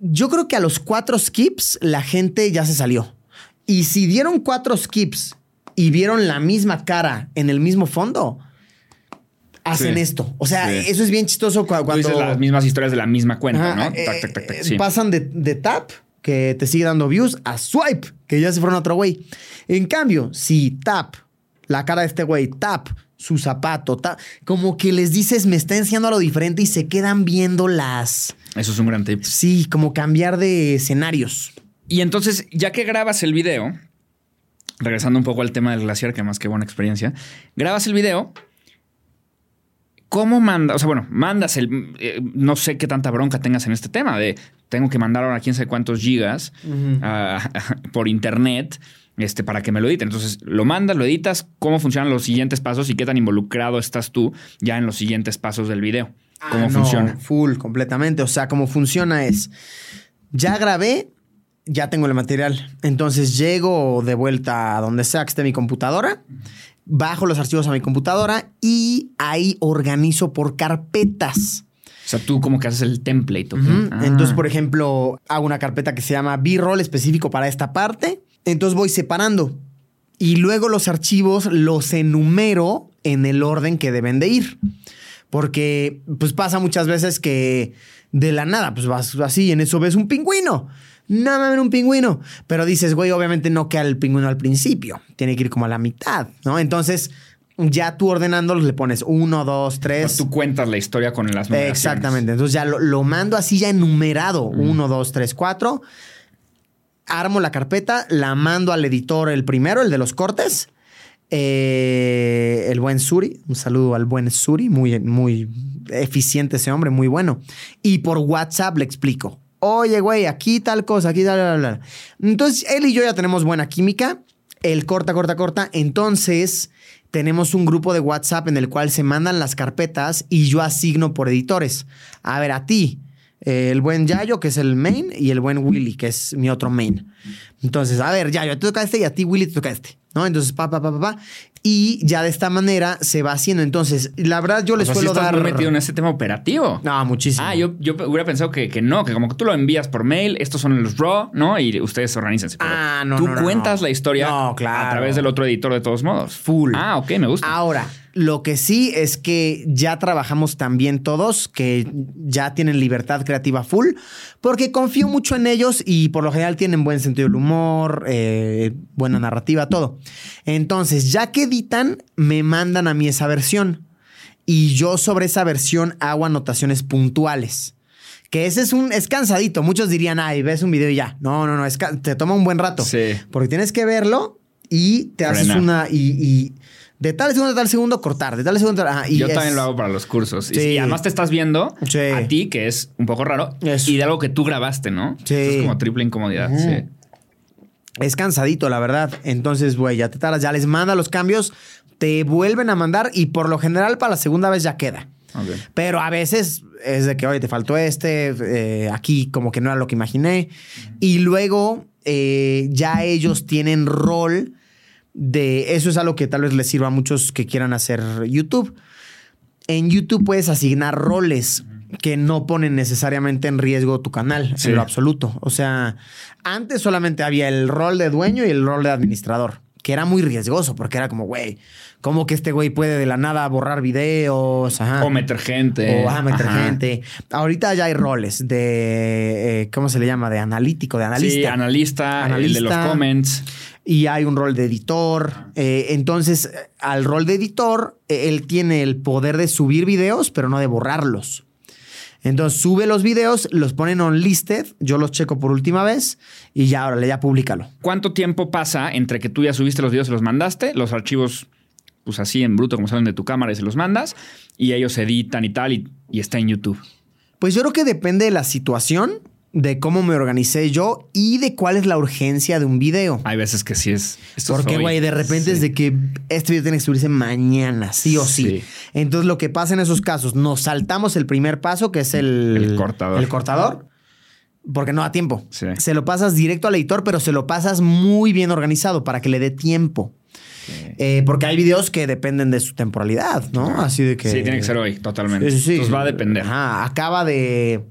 Yo creo que a los cuatro skips la gente ya se salió. Y si dieron cuatro skips y vieron la misma cara en el mismo fondo, hacen Sí. esto. O sea, Sí. eso es bien chistoso Tú cuando. dices las mismas historias de la misma cuenta, Ajá, ¿no? eh, tac, tac, tac, tac. eh, Sí. Pasan de, de tap, que te sigue dando views, a swipe, que ya se fueron a otro güey. En cambio, si tap, la cara de este güey, tap, su zapato, tap, como que les dices, me está enseñando algo diferente y se quedan viendo las. Eso es un gran tip. Sí, como cambiar de escenarios. Y entonces, ya que grabas el video, regresando un poco al tema del glaciar, que más que buena experiencia, grabas el video. ¿Cómo mandas? O sea, bueno, mandas el. eh, no sé qué tanta bronca tengas en este tema de tengo que mandar ahora quién sabe cuántos gigas por internet este, para que me lo editen. Entonces, lo mandas, lo editas, cómo funcionan los siguientes pasos y qué tan involucrado estás tú ya en los siguientes pasos del video. ¿Cómo Ah, no, funciona? Full, completamente. O sea, cómo funciona es, ya grabé, ya tengo el material. Entonces llego de vuelta a donde sea que esté mi computadora, bajo los archivos a mi computadora y ahí organizo por carpetas. O sea, tú como que haces el template. Ah. Entonces, por ejemplo, hago una carpeta que se llama B-roll específico para esta parte. Entonces voy separando. Y luego los archivos los enumero en el orden que deben de ir. Porque pues pasa muchas veces que de la nada, pues vas así y en eso ves un pingüino. No me ven un pingüino. Pero dices, güey, obviamente no queda el pingüino al principio. Tiene que ir como a la mitad, ¿no? Entonces, ya tú ordenándolos le pones uno, dos, tres. Tú cuentas la historia con las numeraciones. Exactamente. Entonces ya lo, lo mando así ya enumerado. Uno, dos, tres, cuatro. Armo la carpeta, la mando al editor el primero, el de los cortes. Eh, el buen Suri. Un saludo al buen Suri. Muy, muy eficiente ese hombre, muy bueno. Y por WhatsApp le explico. Oye, güey, aquí tal cosa, aquí tal, tal, tal. Entonces, él y yo ya tenemos buena química. Él corta, corta, corta. Entonces, tenemos un grupo de WhatsApp en el cual se mandan las carpetas y yo asigno por editores. A ver, a ti, eh, el buen Yayo, que es el main, y el buen Willy, que es mi otro main. Entonces, a ver, Yayo, te toca este y a ti, Willy, te toca este. ¿No? Entonces, pa, pa, pa, pa, pa. Y ya de esta manera se va haciendo. Entonces, la verdad, yo les O sea, sí suelo estás dar. muy metido en ese tema operativo. No, muchísimo. Ah, yo, yo hubiera pensado que, que no, que como que tú lo envías por mail, estos son los raw, ¿no? Y ustedes organizan. Ah, no, Tú no, no, cuentas no. la historia No, claro. a través del otro editor de todos modos. Full. Ah, ok, me gusta. Ahora, lo que sí es que ya trabajamos también todos, que ya tienen libertad creativa full, porque confío mucho en ellos y por lo general tienen buen sentido del humor, eh, buena narrativa, todo. Entonces, ya que editan, me mandan a mí esa versión y yo sobre esa versión hago anotaciones puntuales. Que ese es un es cansadito. Muchos dirían, ay, ves un video y ya. No, no, no, es te toma un buen rato. Sí. Porque tienes que verlo y te haces una. Y, y de tal segundo a tal segundo cortar, de tal segundo. ajá, y Yo es- también lo hago para los cursos. Y- Sí. Y, además te estás viendo Sí. a ti, que es un poco raro, Eso. y de algo que tú grabaste, ¿no? Sí. Eso es como triple incomodidad. Sí. Es cansadito, la verdad. Entonces, güey, ya te tardas, ya les manda los cambios, te vuelven a mandar y por lo general para la segunda vez ya queda. Pero a veces es de que, oye, te faltó este, eh, aquí como que no era lo que imaginé. Y luego eh, ya ellos tienen rol de, eso es algo que tal vez les sirva a muchos que quieran hacer YouTube. En YouTube puedes asignar roles que no ponen necesariamente en riesgo tu canal, Sí. en lo absoluto. O sea, antes solamente había el rol de dueño y el rol de administrador, que era muy riesgoso porque era como, güey, ¿cómo que este güey puede de la nada borrar videos? Ajá. O meter gente. O ah, meter Ajá. gente. Ahorita ya hay roles de, eh, ¿cómo se le llama? De analítico, de analista. Sí, analista, el de los Analista. comments. y hay un rol de editor. Eh, entonces, al rol de editor, eh, él tiene el poder de subir videos, pero no de borrarlos. Entonces, sube los videos, los ponen on listed, yo los checo por última vez y ya, órale, ya públicalo. ¿Cuánto tiempo pasa entre que tú ya subiste los videos y los mandaste, los archivos, pues así en bruto, como salen de tu cámara y se los mandas, y ellos editan y tal, y, y está en YouTube? Pues yo creo que depende de la situación, de cómo me organicé yo y de cuál es la urgencia de un video. Hay veces que sí es. esto Porque, güey, de repente Sí. es de que este video tiene que subirse mañana, sí o sí. Sí. Entonces, lo que pasa en esos casos, nos saltamos el primer paso, que es el... El cortador. El cortador. Porque no da tiempo. Sí. Se lo pasas directo al editor, pero se lo pasas muy bien organizado para que le dé tiempo. Eh, porque hay videos que dependen de su temporalidad, ¿no? Así de que... Sí, tiene que ser hoy, totalmente. Sí, sí, sí. Entonces va a depender. Ajá, acaba de...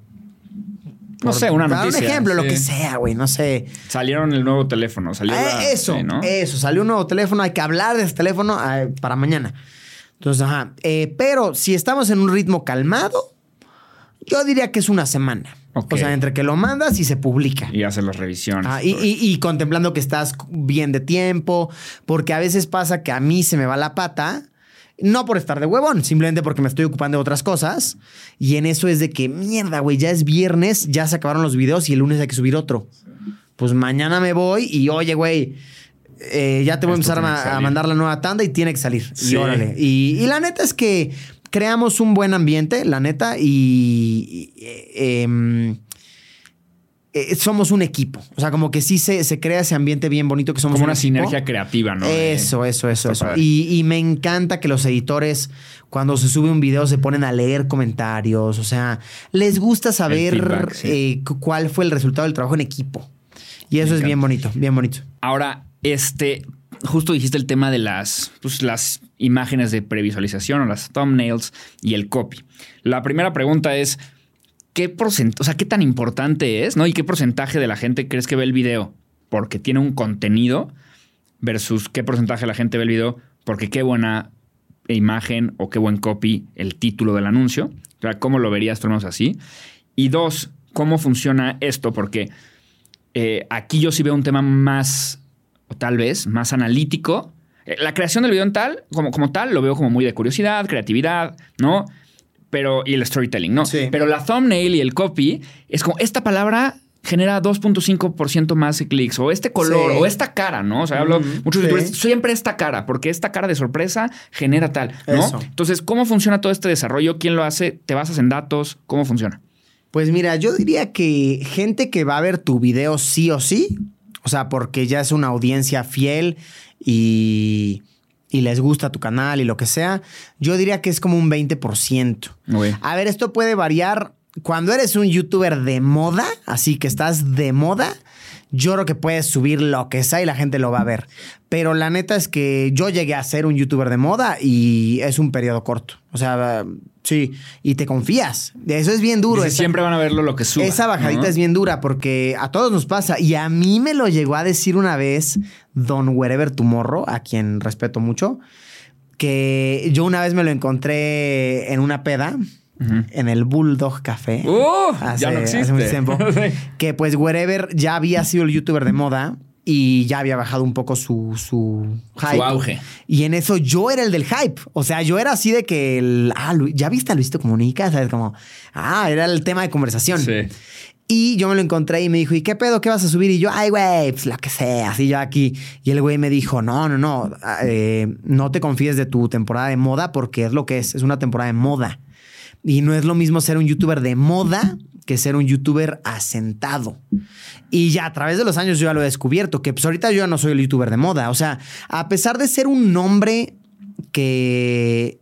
No sé, una dar noticia. Un ejemplo, lo que sea, güey, no sé. Salieron el nuevo teléfono. Salió Eh, la- eso, sí, ¿no? eso. Salió un nuevo teléfono. Hay que hablar de ese teléfono eh, para mañana. Entonces, ajá. Eh, pero si estamos en un ritmo calmado, yo diría que es una semana. O sea, entre que lo mandas y se publica. Y hace las revisiones. Ah, y, y- y contemplando que estás bien de tiempo, porque a veces pasa que a mí se me va la pata, no por estar de huevón, simplemente porque me estoy ocupando de otras cosas. Y en eso es de que, mierda, güey, ya es viernes, ya se acabaron los videos y el lunes hay que subir otro. Pues mañana me voy y, oye, güey, eh, ya te voy a empezar a, mandar la nueva tanda y tiene que salir. Sí. Y órale. Y, y la neta es que creamos un buen ambiente, la neta, y... y, eh, em, eh, somos un equipo. O sea, como que sí se, se crea ese ambiente bien bonito que somos Como un una equipo. sinergia creativa, ¿no? Eso, eso, eso, Está eso. Y, y me encanta que los editores, cuando se sube un video, se ponen a leer comentarios. O sea, les gusta saber feedback, sí. eh, cu- cuál fue el resultado del trabajo en equipo. Y eso es bien bonito, bien bonito. Ahora, este, justo dijiste el tema de las, pues, las imágenes de previsualización o las thumbnails y el copy. La primera pregunta es, ¿qué porcentaje, o sea, qué tan importante es, ¿no? ¿Y qué porcentaje de la gente crees que ve el video porque tiene un contenido versus qué porcentaje de la gente ve el video porque qué buena imagen o qué buen copy el título del anuncio? O sea, ¿cómo lo verías, menos así? Y dos, ¿cómo funciona esto? Porque eh, aquí yo sí veo un tema más, o tal vez, más analítico. Eh, La creación del video en tal, como, como tal, lo veo como muy de curiosidad, creatividad, ¿no? Pero, y el storytelling, ¿no? Sí. Pero la thumbnail y el copy es como, esta palabra genera 2.5% más clics, o este color, Sí. o esta cara, ¿no? O sea, hablo, muchos sí. youtubers, siempre esta cara, porque esta cara de sorpresa genera tal, ¿no? Eso. Entonces, ¿cómo funciona todo este desarrollo? ¿Quién lo hace? ¿Te basas en datos? ¿Cómo funciona? Pues mira, yo diría que gente que va a ver tu video sí o sí, o sea, porque ya es una audiencia fiel y, y les gusta tu canal y lo que sea, yo diría que es como un 20%. Ok. A ver, esto puede variar cuando eres un youtuber de moda, así que estás de moda, yo creo que puedes subir lo que sea y la gente lo va a ver. Pero la neta es que yo llegué a ser un youtuber de moda y es un periodo corto. O sea, sí, y te confías. Eso es bien duro. Dice, Esa- siempre van a verlo lo que suba. esa bajadita es bien dura porque a todos nos pasa. Y a mí me lo llegó a decir una vez Don Wherever Tomorrow, a quien respeto mucho, que yo una vez me lo encontré en una peda. En el Bulldog Café. ¡Uh! hace, ya no hace mucho tiempo. Sí. que pues Wherever ya había sido el youtuber de moda y ya había bajado un poco su, su hype. Su auge. Y en eso yo era el del hype. O sea, yo era así de que el. Ah, ya viste a Luisito Comunica, ¿sabes? Como. Ah, era el tema de conversación. Sí. Y yo me lo encontré y me dijo, ¿y qué pedo? ¿Qué vas a subir? Y yo, ay, güey, pues lo que sea, así yo aquí. Y el güey me dijo, no, no, no, eh, no te confíes de tu temporada de moda porque es lo que es, es una temporada de moda. Y no es lo mismo ser un youtuber de moda que ser un youtuber asentado. Y ya a través de los años yo ya lo he descubierto, que pues ahorita yo ya no soy el youtuber de moda. O sea, a pesar de ser un nombre que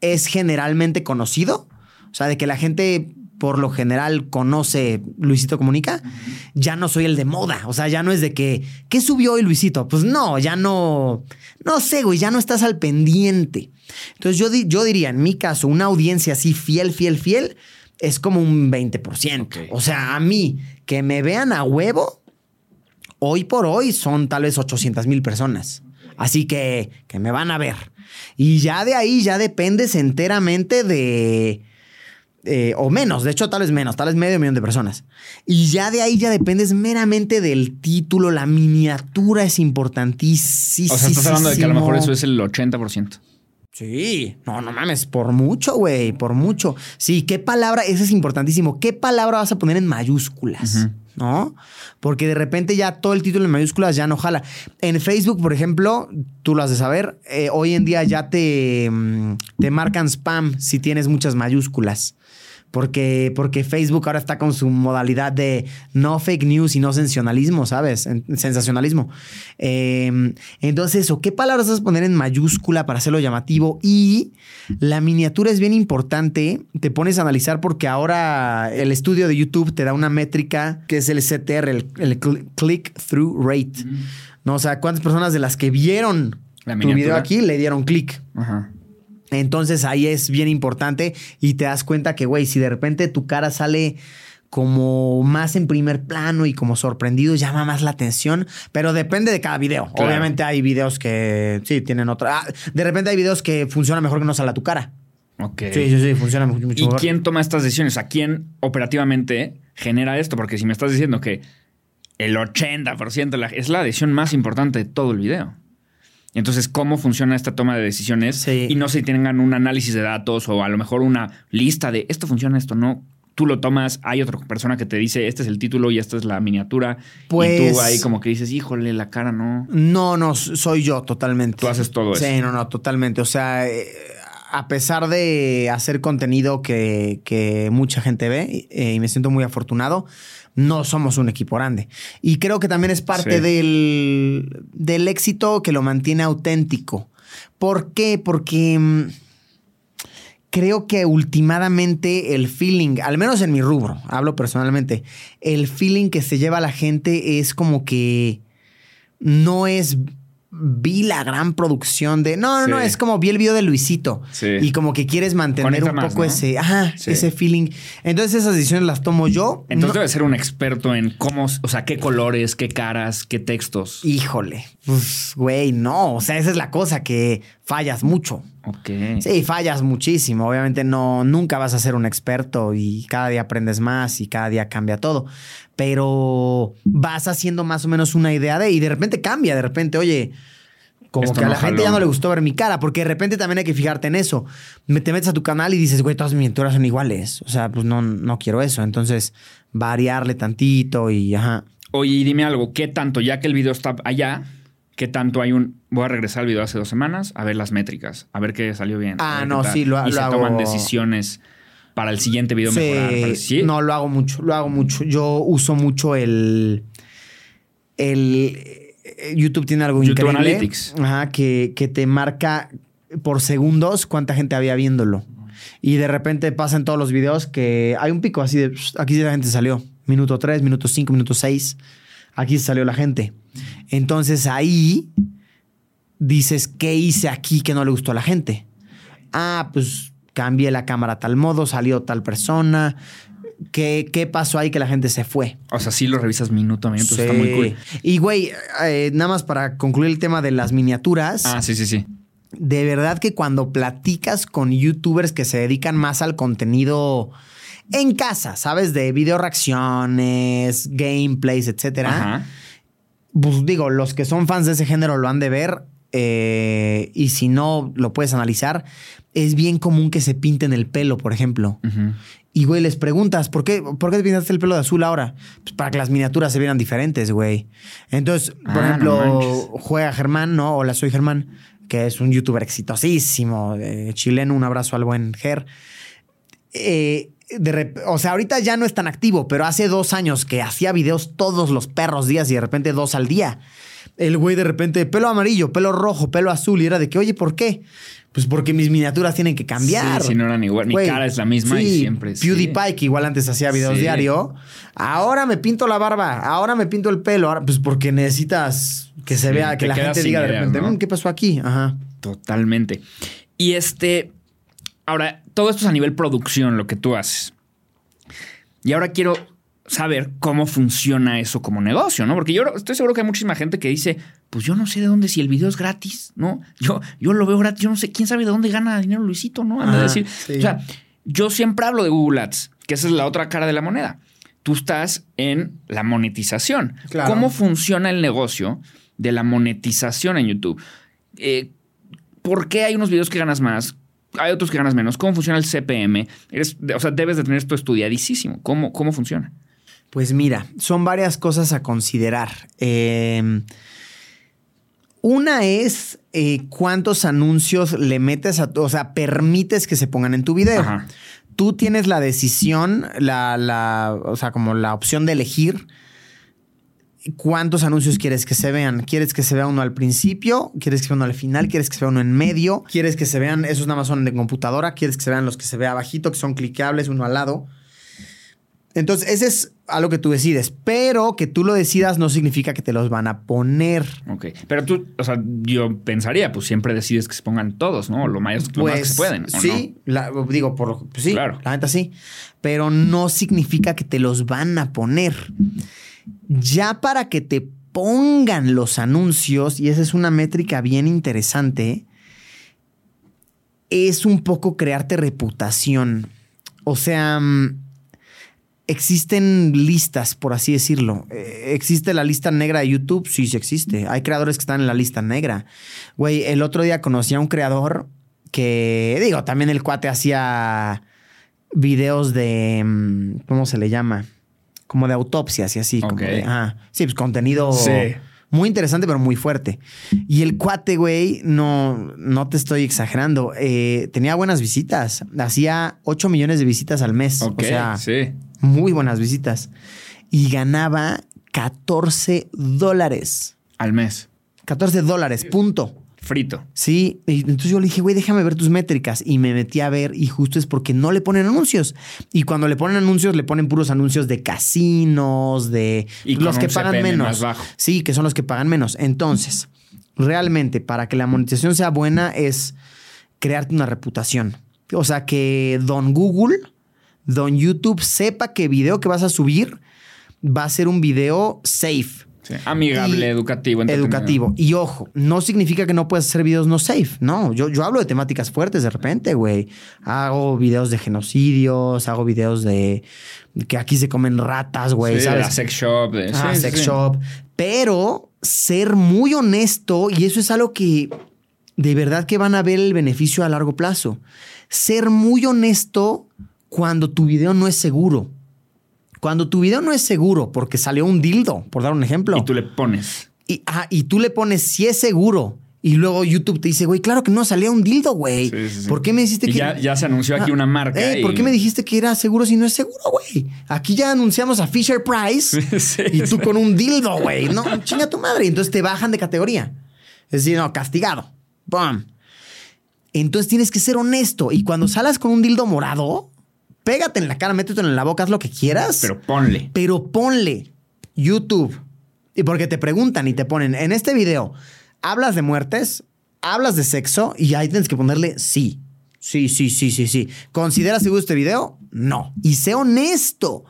es generalmente conocido, o sea, de que la gente por lo general conoce Luisito Comunica, ya no soy el de moda. O sea, ya no es de que, ¿qué subió hoy Luisito? Pues no, ya no, no sé, güey, ya no estás al pendiente. Entonces yo, yo diría, en mi caso, una audiencia así fiel, fiel, fiel, es como un 20%. Ok. O sea, a mí, que me vean a huevo, hoy por hoy son tal vez 800 mil personas. Así que, que me van a ver. Y ya de ahí ya dependes enteramente de... eh, o menos, de hecho tal vez menos, tal vez medio millón de personas. Y ya de ahí ya dependes meramente del título, la miniatura es importantísima. O sea, estás hablando de que a lo mejor eso es el 80%. Sí, no, no mames, por mucho, güey, por mucho. Sí, ¿qué palabra? Eso es importantísimo. ¿Qué palabra vas a poner en mayúsculas? ¿No? Porque de repente ya todo el título en mayúsculas ya no jala. En Facebook, por ejemplo, tú lo has de saber, eh, hoy en día ya te, mm, te marcan spam si tienes muchas mayúsculas. Porque, porque Facebook ahora está con su modalidad de no fake news y no sensacionalismo, ¿sabes? En- Sensacionalismo. Eh, entonces, ¿o qué palabras vas a poner en mayúscula para hacerlo llamativo? Y la miniatura es bien importante. Te pones a analizar porque ahora el estudio de YouTube te da una métrica que es el CTR, el, el cl- click-through rate. ¿No? O sea, ¿cuántas personas de las que vieron La tu video aquí le dieron clic? Ajá. Entonces ahí es bien importante y te das cuenta que, güey, si de repente tu cara sale como más en primer plano y como sorprendido, llama más la atención, pero depende de cada video. Claro. Obviamente hay videos que sí tienen otra. ah, de repente hay videos que funcionan mejor que no sale a tu cara. Ok. Sí, sí, sí, funciona mucho, mucho ¿Y mejor. quién toma estas decisiones? ¿A quién operativamente genera esto? Porque si me estás diciendo que el 80% de la- es la decisión más importante de todo el video. Entonces, ¿cómo funciona esta toma de decisiones? Sí. Y no sé si tengan un análisis de datos o a lo mejor una lista de esto funciona, esto no. Tú lo tomas, hay otra persona que te dice, este es el título y esta es la miniatura. y Pues- tú ahí como que dices, híjole, la cara no. No, no, soy yo totalmente. Tú haces todo Sí, eso. no, no, totalmente. O sea, eh, a pesar de hacer contenido que, que mucha gente ve, eh, y me siento muy afortunado, no somos un equipo grande. Y creo que también es parte Sí. del, del éxito que lo mantiene auténtico. ¿Por qué? Porque mm, creo que últimamente el feeling, al menos en mi rubro, hablo personalmente, el feeling que se lleva la gente es como que no es vi la gran producción de no no no es como vi el video de Luisito Sí. y como que quieres mantener Conecta un más, poco ¿no? ese ajá Sí. ese feeling entonces esas decisiones las tomo yo Entonces No- debe ser un experto en cómo, o sea, qué colores, qué caras, qué textos. híjole pues güey no o sea esa es la cosa que fallas mucho Ok. Sí, fallas muchísimo. Obviamente no, nunca vas a ser un experto y cada día aprendes más y cada día cambia todo. Pero vas haciendo más o menos una idea de y de repente cambia. De repente, oye, como Esto que a no la gente ya no le gustó ver mi cara, porque de repente también hay que fijarte en eso. Me- Te metes a tu canal y dices, güey, todas mis miniaturas son iguales. O sea, pues no, no quiero eso. Entonces, variarle tantito y ajá. Oye, y dime algo, ¿qué tanto, ya que el video está allá, qué tanto hay un... Voy a regresar al video hace dos semanas a ver las métricas, a ver qué salió bien. Ah, no, sí, lo- Y lo se hago- toman decisiones para el siguiente video mejorar. ¿Sí? No, lo hago mucho, lo hago mucho. Yo uso mucho el. El. eh, YouTube tiene algo YouTube increíble. Analytics. Ajá, que, que te marca por segundos cuánta gente había viéndolo. Y de repente pasa en todos los videos que hay un pico así de, "Psh, aquí la gente salió. Minuto 3, minuto 5, minuto 6. Aquí salió la gente. Entonces ahí dices, ¿qué hice aquí que no le gustó a la gente? Ah, pues cambié la cámara a tal modo, salió tal persona. ¿Qué, qué pasó ahí que la gente se fue? O sea, sí lo revisas minuto a minuto. Está muy cool. Y güey, eh, nada más para concluir el tema de las miniaturas. Ah, sí, sí, sí. De verdad que cuando platicas con youtubers que se dedican más al contenido en casa, ¿sabes? De video reacciones, gameplays, etcétera. Ajá. Pues digo, los que son fans de ese género lo han de ver. eh, y si no lo puedes analizar, es bien común que se pinten el pelo, por ejemplo. Y, güey, les preguntas, ¿por qué, ¿por qué te pintaste el pelo de azul ahora? Pues para que las miniaturas se vieran diferentes, güey. Entonces, por Ah, ejemplo, juega Germán, ¿no? Hola, soy Germán, que es un youtuber exitosísimo, eh, chileno. Un abrazo al buen Ger. Eh, de o sea, ahorita ya no es tan activo, pero hace dos años que hacía videos todos los perros días y de repente dos al día. El güey de repente, pelo amarillo, pelo rojo, pelo azul. Y era de que, oye, ¿por qué? Pues porque mis miniaturas tienen que cambiar. Sí, si no eran igual. Mi Güey, cara es la misma y siempre. sí. PewDiePie, que igual antes hacía videos Sí. diario. Ahora me pinto la barba, ahora me pinto el pelo. Ahora, pues porque necesitas que se vea, que la gente diga de repente, ¿no? "Mm, ¿qué pasó aquí? Ajá. Totalmente. Y este. Ahora, todo esto es a nivel producción, lo que tú haces. Y ahora quiero saber cómo funciona eso como negocio, ¿no? Porque yo estoy seguro que hay muchísima gente que dice, pues yo no sé de dónde, si el video es gratis, ¿no? Yo, yo lo veo gratis, yo no sé, quién sabe de dónde gana dinero Luisito, ¿no? Anda a Ajá, decir. sí. O sea, yo siempre hablo de Google Ads, que esa es la otra cara de la moneda. Tú estás en la monetización. Claro. ¿Cómo funciona el negocio de la monetización en YouTube? Eh, ¿Por qué hay unos videos que ganas más? Hay otros que ganas menos. ¿Cómo funciona el CPM? Eres, o sea, debes de tener esto estudiadísimo. ¿Cómo, cómo funciona? Pues mira, son varias cosas a considerar. Eh, una es eh, cuántos anuncios le metes a, o sea, permites que se pongan en tu video. Ajá. Tú tienes la decisión, la, la, o sea, como la opción de elegir cuántos anuncios quieres que se vean. ¿Quieres que se vea uno al principio? ¿Quieres que se vea uno al final? ¿Quieres que se vea uno en medio? ¿Quieres que se vean, esos nada más son de computadora? ¿Quieres que se vean los que se vea abajito, que son cliqueables, uno al lado? Entonces, ese es algo que tú decides, pero que tú lo decidas no significa que te los van a poner. Ok. Pero tú, o sea, yo pensaría, pues siempre decides que se pongan todos, ¿no? Lo más, lo más que se pueden. ¿o Pues, sí, la- digo, por, pues sí, Claro. la neta sí, pero no significa que te los van a poner. Ya para que te pongan los anuncios, y esa es una métrica bien interesante, es un poco crearte reputación. O sea, mm, existen listas, por así decirlo. Eh, ¿Existe la lista negra de YouTube? Sí, sí existe. Hay creadores que están en la lista negra. Güey, el otro día conocí a un creador que, digo, también el cuate hacía videos de, mm, ¿cómo se le llama? Como de autopsias y así. Como de-. Sí, pues contenido Sí. muy interesante, pero muy fuerte. Y el cuate, güey, no, no te estoy exagerando. eh, tenía buenas visitas. Hacía 8 millones de visitas al mes. O sea, sí. Muy buenas visitas. Y ganaba 14 dólares. Al mes. 14 dólares, punto. Frito. Sí, y entonces yo le dije, güey, déjame ver tus métricas. Y me metí a ver, y justo es porque no le ponen anuncios. Y cuando le ponen anuncios, le ponen puros anuncios de casinos, de Y los que pagan CPM menos. más bajo. Sí, que son los que pagan menos. Entonces, realmente, para que la monetización sea buena, es crearte una reputación. O sea, que don Google, don YouTube sepa que video que vas a subir va a ser un video safe. Sí. Amigable, Y- educativo. Educativo. Y ojo, no significa que no puedas hacer videos no safe. No, yo, yo hablo de temáticas fuertes de repente, güey. Hago videos de genocidios, hago videos de que aquí se comen ratas, güey, Sí, ¿sabes? la sex shop. de- Ah, sí, sex shop. Pero ser muy honesto, y eso es algo que de verdad que van a ver el beneficio a largo plazo. Ser muy honesto cuando tu video no es seguro. Cuando tu video no es seguro porque salió un dildo, por dar un ejemplo. Y tú le pones. Y, ah, y tú le pones si es seguro. Y luego YouTube te dice, güey, claro que no salía un dildo, güey. Sí, sí, sí. ¿Por qué me dijiste Y que.? ya, ya se anunció aquí Ah, una marca. eh, y- ¿Por qué me dijiste que era seguro si no es seguro, güey? Aquí ya anunciamos a Fisher Price y tú con un dildo, güey. No, chinga tu madre. Entonces te bajan de categoría. Es decir, no, castigado. ¡Pum! Entonces tienes que ser honesto. Y cuando salas con un dildo morado, pégate en la cara, métete en la boca, haz lo que quieras. Pero ponle. Pero ponle YouTube. Y porque te preguntan y te ponen, en este video, ¿hablas de muertes? ¿Hablas de sexo? Y ahí tienes que ponerle sí. Sí, sí, sí, sí, sí. ¿Consideras seguro este video? No. Y sé honesto.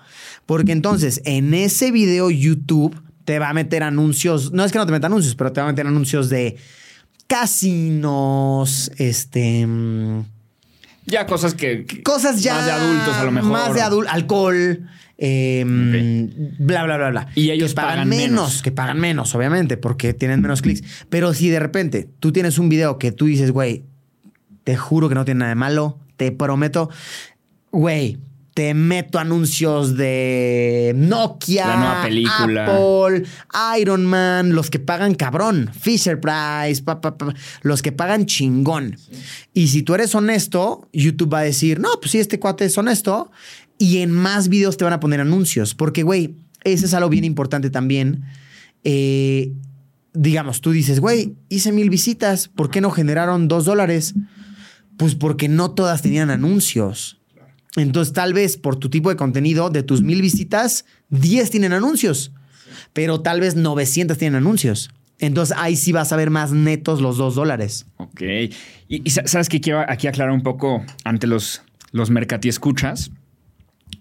Porque entonces, en ese video YouTube te va a meter anuncios. No es que no te meta anuncios, pero te va a meter anuncios de casinos, este. Ya cosas que. que- Cosas ya. Más de adultos, a lo mejor. Más de adultos. Alcohol. eh, Bla, bla, bla, bla. Y ellos que pagan, pagan menos, menos. Que pagan menos, obviamente, porque tienen menos clics. Pero si de repente tú tienes un video que tú dices, güey, te juro que no tiene nada de malo, te prometo, güey. Te meto anuncios de Nokia, La nueva película. Apple, Iron Man, los que pagan cabrón, Fisher Price, pa, pa, pa, los que pagan chingón. Y si tú eres honesto, YouTube va a decir, no, pues sí, este cuate es honesto. Y en más videos te van a poner anuncios. Porque, güey, ese es algo bien importante también. Eh, digamos, tú dices, güey, hice mil visitas, ¿por qué no generaron dos dólares? Pues porque no todas tenían anuncios. Entonces, tal vez por tu tipo de contenido, de tus mil visitas, 10 tienen anuncios, pero tal vez 900 tienen anuncios. Entonces, ahí sí vas a ver más netos los dos dólares. Ok. Y, y sa- sabes que quiero aquí aclarar un poco ante los, los mercati escuchas.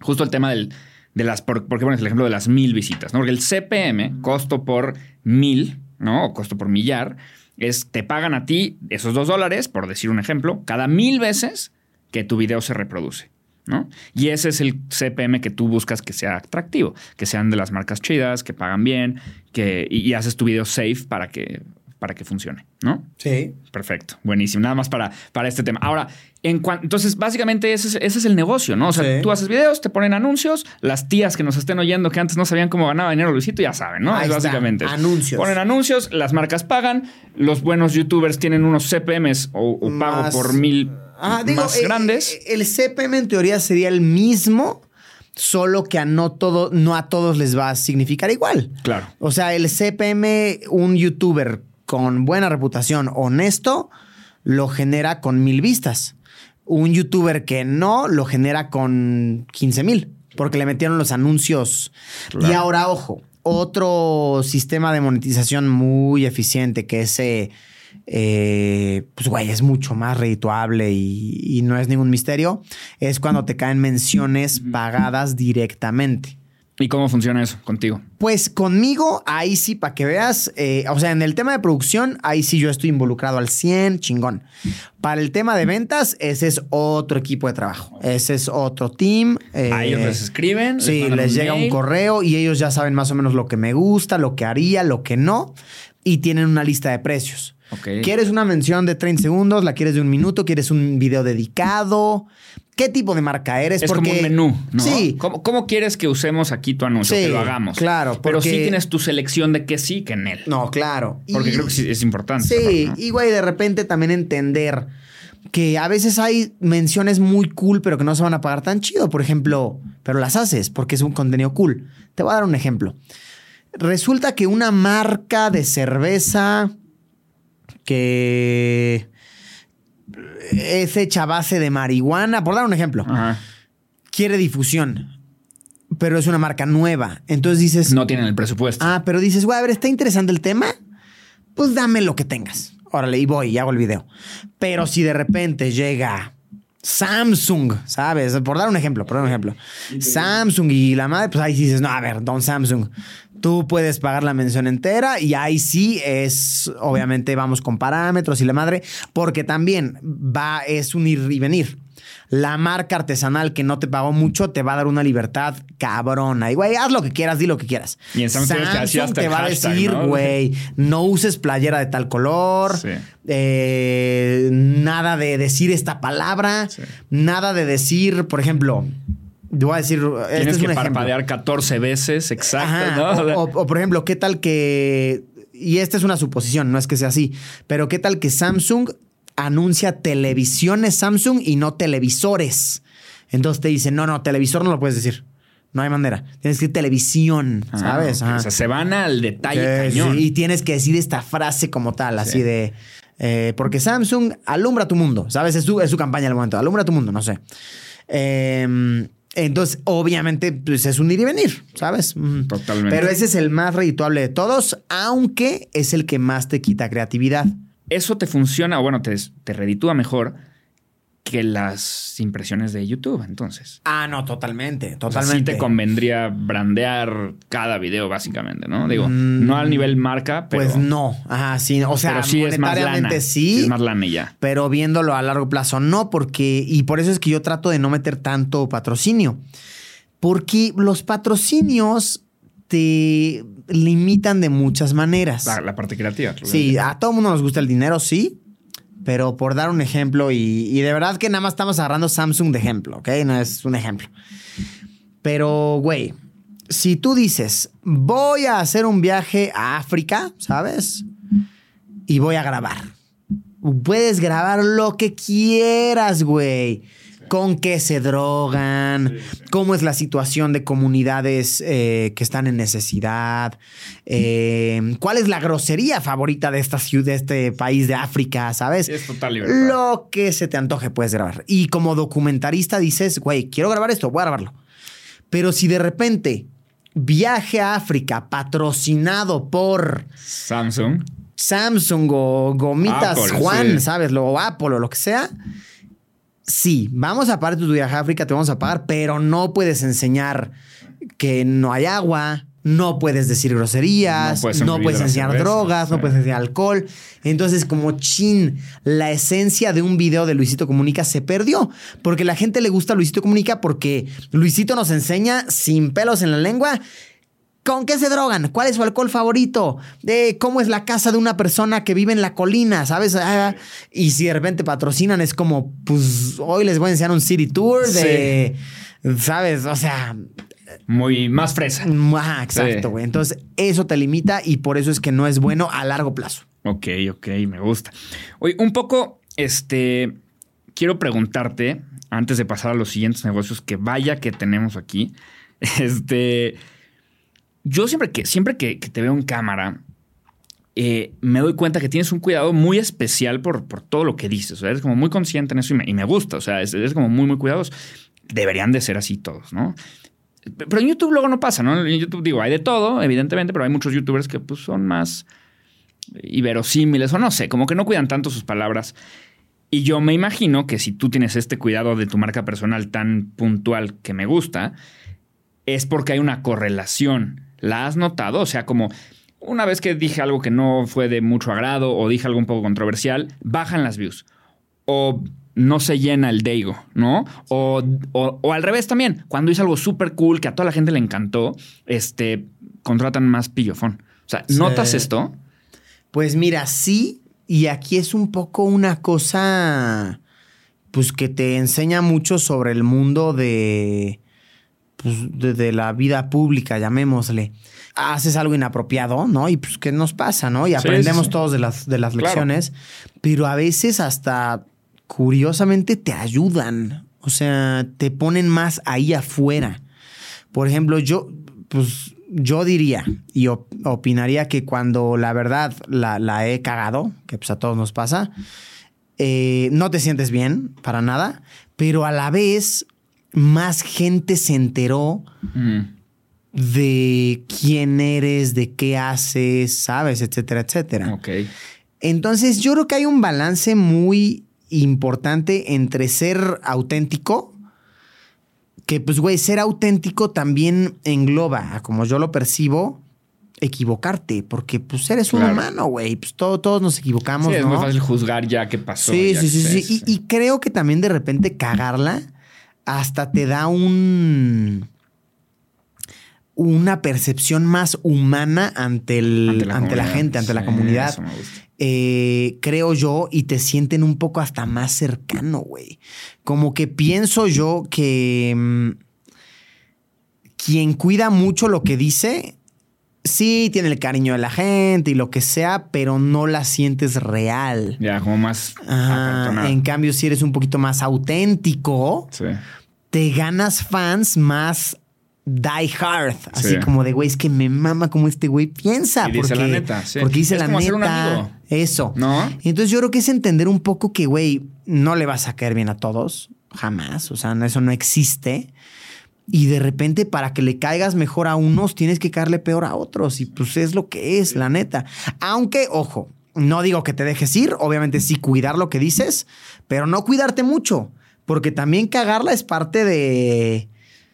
Justo el tema del, de las. Por, ¿Por qué pones el ejemplo de las mil visitas? ¿no? Porque el CPM, costo por mil, ¿no? O costo por millar, es te pagan a ti esos dos dólares, por decir un ejemplo, cada mil veces que tu video se reproduce. ¿No? Y ese es el CPM que tú buscas que sea atractivo, que sean de las marcas chidas, que pagan bien, que, y, y haces tu video safe para que, para que funcione, ¿no? Sí. Perfecto, buenísimo. Nada más para, para este tema. Ahora, en cuan- entonces, básicamente ese es, ese es el negocio, ¿no? O sea, Sí. tú haces videos, te ponen anuncios, las tías que nos estén oyendo que antes no sabían cómo ganaba dinero Luisito, ya saben, ¿no? Ahí Es básicamente. anuncios. Ponen anuncios, las marcas pagan, los buenos youtubers tienen unos CPMs o, o pago por mil Digo, más eh, grandes. eh, El CPM en teoría sería el mismo, solo que a no todo, no a todos les va a significar igual. Claro. O sea, el CPM, un youtuber con buena reputación, honesto, lo genera con mil vistas. Un youtuber que no, lo genera con 15 mil, porque le metieron los anuncios. Claro. Y ahora, ojo, otro sistema de monetización muy eficiente que eh, pues, güey, es mucho más redituable y, y no es ningún misterio, es cuando te caen menciones pagadas directamente. ¿Y cómo funciona eso contigo? Pues conmigo, ahí sí, para que veas, eh, o sea, en el tema de producción, ahí sí yo estoy involucrado al 100, chingón. Para el tema de ventas, ese es otro equipo de trabajo. Ese es otro team. eh, a ellos les escriben. Sí, les llega un correo y ellos ya saben más o menos lo que me gusta, lo que haría, lo que no, y tienen una lista de precios. ¿Quieres una mención de 30 segundos? ¿La quieres de un minuto? ¿Quieres un video dedicado? ¿Qué tipo de marca eres? Es Porque- como un menú, ¿no? Sí. ¿Cómo, cómo quieres que usemos aquí tu anuncio? Sí, que lo hagamos. claro, Pero sí tienes tu selección de que sí, que en él. No, claro. Porque Y- creo que sí es importante. Sí, ¿no? y güey, de repente también entender que a veces hay menciones muy cool, pero que no se van a pagar tan chido, por ejemplo, pero las haces porque es un contenido cool. Te voy a dar un ejemplo. Resulta que una marca de cerveza que es hecha a base de marihuana, por dar un ejemplo, Ajá. quiere difusión, pero es una marca nueva. Entonces dices, No tienen el presupuesto. Ah, pero dices, güey, a ver, está interesante el tema. Pues dame lo que tengas. Órale, y voy y hago el video. Pero si de repente llega Samsung, ¿sabes? Por dar un ejemplo, por dar un ejemplo. Samsung y la madre, pues ahí dices, no, a ver, don Samsung, tú puedes pagar la mención entera y ahí sí es, obviamente vamos con parámetros y la madre, porque también va, es un ir y venir. La marca artesanal que no te pagó mucho te va a dar una libertad cabrona. Y güey, haz lo que quieras, di lo que quieras. Y en Samsung hasta te el va a decir, ¿no? güey, no uses playera de tal color, Sí. eh, nada de decir esta palabra, Sí. nada de decir, por ejemplo, te voy a decir, este Tienes es que un ejemplo. parpadear 14 veces, exacto, Ajá, ¿no? o, o- o, por ejemplo, ¿qué tal que... Y esta es una suposición, no es que sea así, pero ¿qué tal que Samsung anuncia televisiones Samsung y no televisores? Entonces te dicen, no, no, televisor no lo puedes decir. No hay manera. Tienes que decir televisión, Ah, ¿sabes? O sea, se van al detalle Sí, cañón. sí, y tienes que decir esta frase como tal, así Sí. de Eh, porque Samsung alumbra tu mundo, ¿sabes? Es su, es su campaña al momento, alumbra tu mundo, no sé. Eh, entonces, obviamente, pues es un ir y venir, ¿sabes? Totalmente. Pero ese es el más redituable de todos, aunque es el que más te quita creatividad. Eso te funciona, o bueno, te, te reditúa mejor que las impresiones de YouTube, entonces. Ah, no, totalmente, O sea, totalmente. sí te convendría brandear cada video, básicamente, ¿no? Digo, no al nivel marca, pero, pues no, ajá, sí, o sea, pero sí es más lana. monetariamente sí, Es más lana y ya. pero viéndolo a largo plazo no, porque, y por eso es que yo trato de no meter tanto patrocinio, porque los patrocinios te limitan de muchas maneras. La, la parte creativa. Sí, a todo mundo nos gusta el dinero, sí. Pero por dar un ejemplo, y, de verdad que nada más estamos agarrando Samsung de ejemplo, ¿ok? No es un ejemplo. Pero, güey, si tú dices, voy a hacer un viaje a África, ¿sabes? Y voy a grabar. Puedes grabar lo que quieras, güey. Con qué se drogan, cómo es la situación de comunidades eh, que están en necesidad, eh, cuál es la grosería favorita de esta ciudad, de este país de África, ¿sabes? Es total libertad. Lo que se te antoje puedes grabar. Y como documentarista dices, güey, quiero grabar esto, voy a grabarlo. Pero si de repente viaje a África patrocinado por Samsung. Samsung o Gomitas Apple, Juan, sí. ¿sabes? Lo, o Apple o lo que sea. Sí, vamos a pagar tu viaje a África, te vamos a pagar, pero no puedes enseñar que no hay agua, no puedes decir groserías, No puedes no enseñar cerveza, drogas, no puedes enseñar alcohol. Entonces, como chin, la esencia de un video de Luisito Comunica se perdió, porque la gente le gusta Luisito Comunica porque Luisito nos enseña sin pelos en la lengua ¿Con qué se drogan? ¿Cuál es su alcohol favorito? De ¿Cómo es la casa de una persona que vive en la colina? ¿Sabes? Ah, y si de repente patrocinan, es como, pues hoy les voy a enseñar un city tour de. ¿Sabes? O sea. Muy más fresa. ah, exacto, Sí. güey. Entonces, eso te limita y por eso es que no es bueno a largo plazo. Ok, ok, me gusta. Oye, un poco, este, quiero preguntarte, antes de pasar a los siguientes negocios, que vaya que tenemos aquí, este, yo siempre que, siempre que, te veo en cámara, eh, me doy cuenta que tienes un cuidado muy especial por, por todo lo que dices. O sea, eres como muy consciente en eso y me, gusta. O sea, es- eres como muy, muy cuidadoso. Deberían de ser así todos, ¿no? Pero en YouTube luego no pasa, ¿no? En YouTube digo, hay de todo, evidentemente, pero hay muchos YouTubers que pues, son más inverosímiles o no sé, como que no cuidan tanto sus palabras. Y yo me imagino que si tú tienes este cuidado de tu marca personal tan puntual que me gusta, es porque hay una correlación. ¿La has notado? O sea, como una vez que dije algo que no fue de mucho agrado o dije algo un poco controversial, bajan las views. O no se llena el Deigo, ¿no? O, o- o al revés también. Cuando hice algo súper cool que a toda la gente le encantó, este, contratan más pillofón. O sea, ¿notas Sí. esto? Pues mira, sí, y aquí es un poco una cosa, pues que te enseña mucho sobre el mundo de, pues, de, de la vida pública, llamémosle. Haces algo inapropiado, ¿no? Y pues, ¿qué nos pasa, no? Y Sí, aprendemos sí, sí. todos de las, de las Claro. lecciones, pero a veces hasta, curiosamente, te ayudan. O sea, te ponen más ahí afuera. Por ejemplo, yo, pues, yo diría y op- opinaría que cuando la verdad la, la he cagado, que pues a todos nos pasa, eh, no te sientes bien para nada, pero a la vez más gente se enteró Mm. de quién eres, de qué haces, sabes, etcétera, etcétera. Ok. Entonces yo creo que hay un balance muy importante entre ser auténtico, que pues güey, ser auténtico también engloba, como yo lo percibo, equivocarte, porque pues eres un humano, güey, pues todo- todos nos equivocamos, Sí, es ¿no? muy fácil juzgar ya qué pasó. Sí, sí, sí, sí. y creo que también de repente cagarla hasta te da un una percepción más humana ante, el, ante, la, gente, ante la comunidad. Eh, creo yo, y te sienten un poco hasta más cercano, güey. Como que pienso yo que mm, quien cuida mucho lo que dice, sí tiene el cariño de la gente y lo que sea, pero no la sientes real. Ya, como más acartonado. en cambio, si eres un poquito más auténtico, Sí. te ganas fans más die hard. Así Sí. como de, güey, es que me mama como este güey piensa. Y dice porque, la neta, sí. Porque dice Es la como hacer un neta. amigo. Eso. ¿No? Entonces yo creo que es entender un poco que, güey, no le vas a caer bien a todos. Jamás. O sea, eso no existe. Y de repente, para que le caigas mejor a unos, tienes que caerle peor a otros. Y pues es lo que es, la neta. Aunque, ojo, no digo que te dejes ir. Obviamente sí cuidar lo que dices, pero no cuidarte mucho. Porque también cagarla es parte de...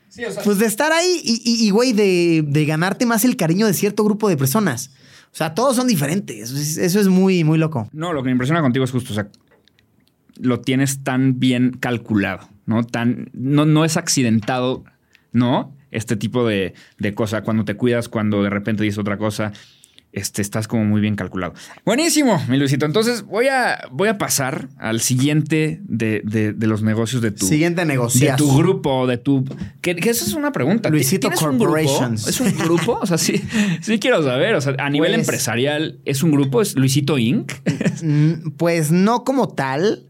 Sí, o sea, Pues de estar ahí y, güey, de, de ganarte más el cariño de cierto grupo de personas. O sea, todos son diferentes. Es- Eso es muy, muy loco. No, lo que me impresiona contigo es justo, o sea, lo tienes tan bien calculado, ¿no? Tan, no, no es accidentado, ¿no? Este tipo de, de cosa, cuando te cuidas, cuando de repente dices otra cosa, este, estás como muy bien calculado. Buenísimo, mi Luisito. Entonces voy a, voy a pasar al siguiente de, de- de los negocios de tu, Siguiente de negociazo. tu grupo, de tu... Que, que eso es una pregunta. Luisito ¿Tienes un? Corporations. ¿Es un grupo? O sea, sí, sí quiero saber. O sea, a nivel Pues- empresarial, ¿es un grupo? ¿Es Luisito Inc.? Mm, Pues no como tal.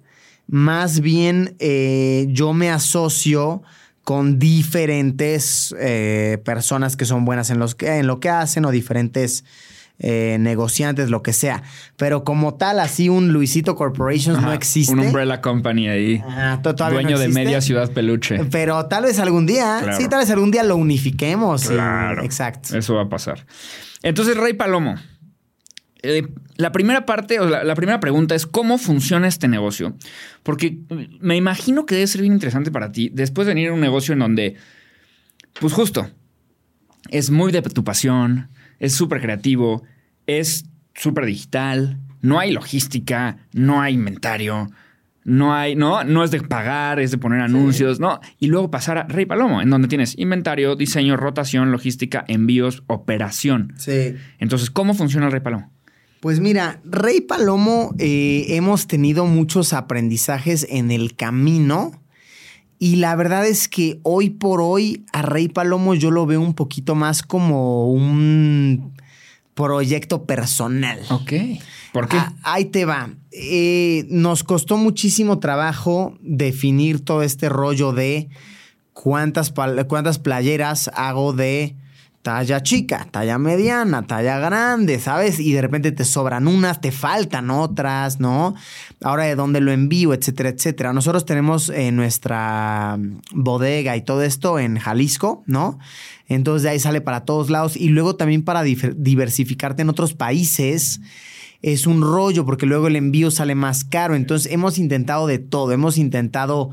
Más bien eh, yo me asocio con diferentes eh, personas que son buenas en, los que, en lo que hacen o diferentes eh, negociantes, lo que sea. Pero como tal, así un Luisito Corporations no existe. Un umbrella company ahí. Ajá, no dueño de media ciudad peluche. Pero tal vez algún día, Claro. sí, tal vez algún día lo unifiquemos. Claro. exacto. Eso va a pasar. Entonces, Rey Palomo. Eh, la primera parte, o la, la primera pregunta es cómo funciona este negocio. Porque me imagino que debe ser bien interesante para ti después de venir a un negocio en donde, pues justo, es muy de tu pasión, es súper creativo, es súper digital, no hay logística, no hay inventario, no hay, no, no es de pagar, es de poner anuncios, no. Y luego pasar a Rey Palomo, en donde tienes inventario, diseño, rotación, logística, envíos, operación. Sí. Entonces, ¿cómo funciona el Rey Palomo? Pues mira, Rey Palomo, eh, hemos tenido muchos aprendizajes en el camino. Y la verdad es que hoy por hoy a Rey Palomo yo lo veo un poquito más como un proyecto personal. Ok. ¿Por qué? Ah, ahí te va. Eh, nos costó muchísimo trabajo definir todo este rollo de cuántas, cuántas playeras hago de talla chica, talla mediana, talla grande, ¿sabes? Y de repente te sobran unas, te faltan otras, ¿no? Ahora de dónde lo envío, etcétera, etcétera. Nosotros tenemos eh, nuestra bodega y todo esto en Jalisco, ¿no? Entonces de ahí sale para todos lados y luego también para diversificarte en otros países es un rollo porque luego el envío sale más caro. Entonces hemos intentado de todo. Hemos intentado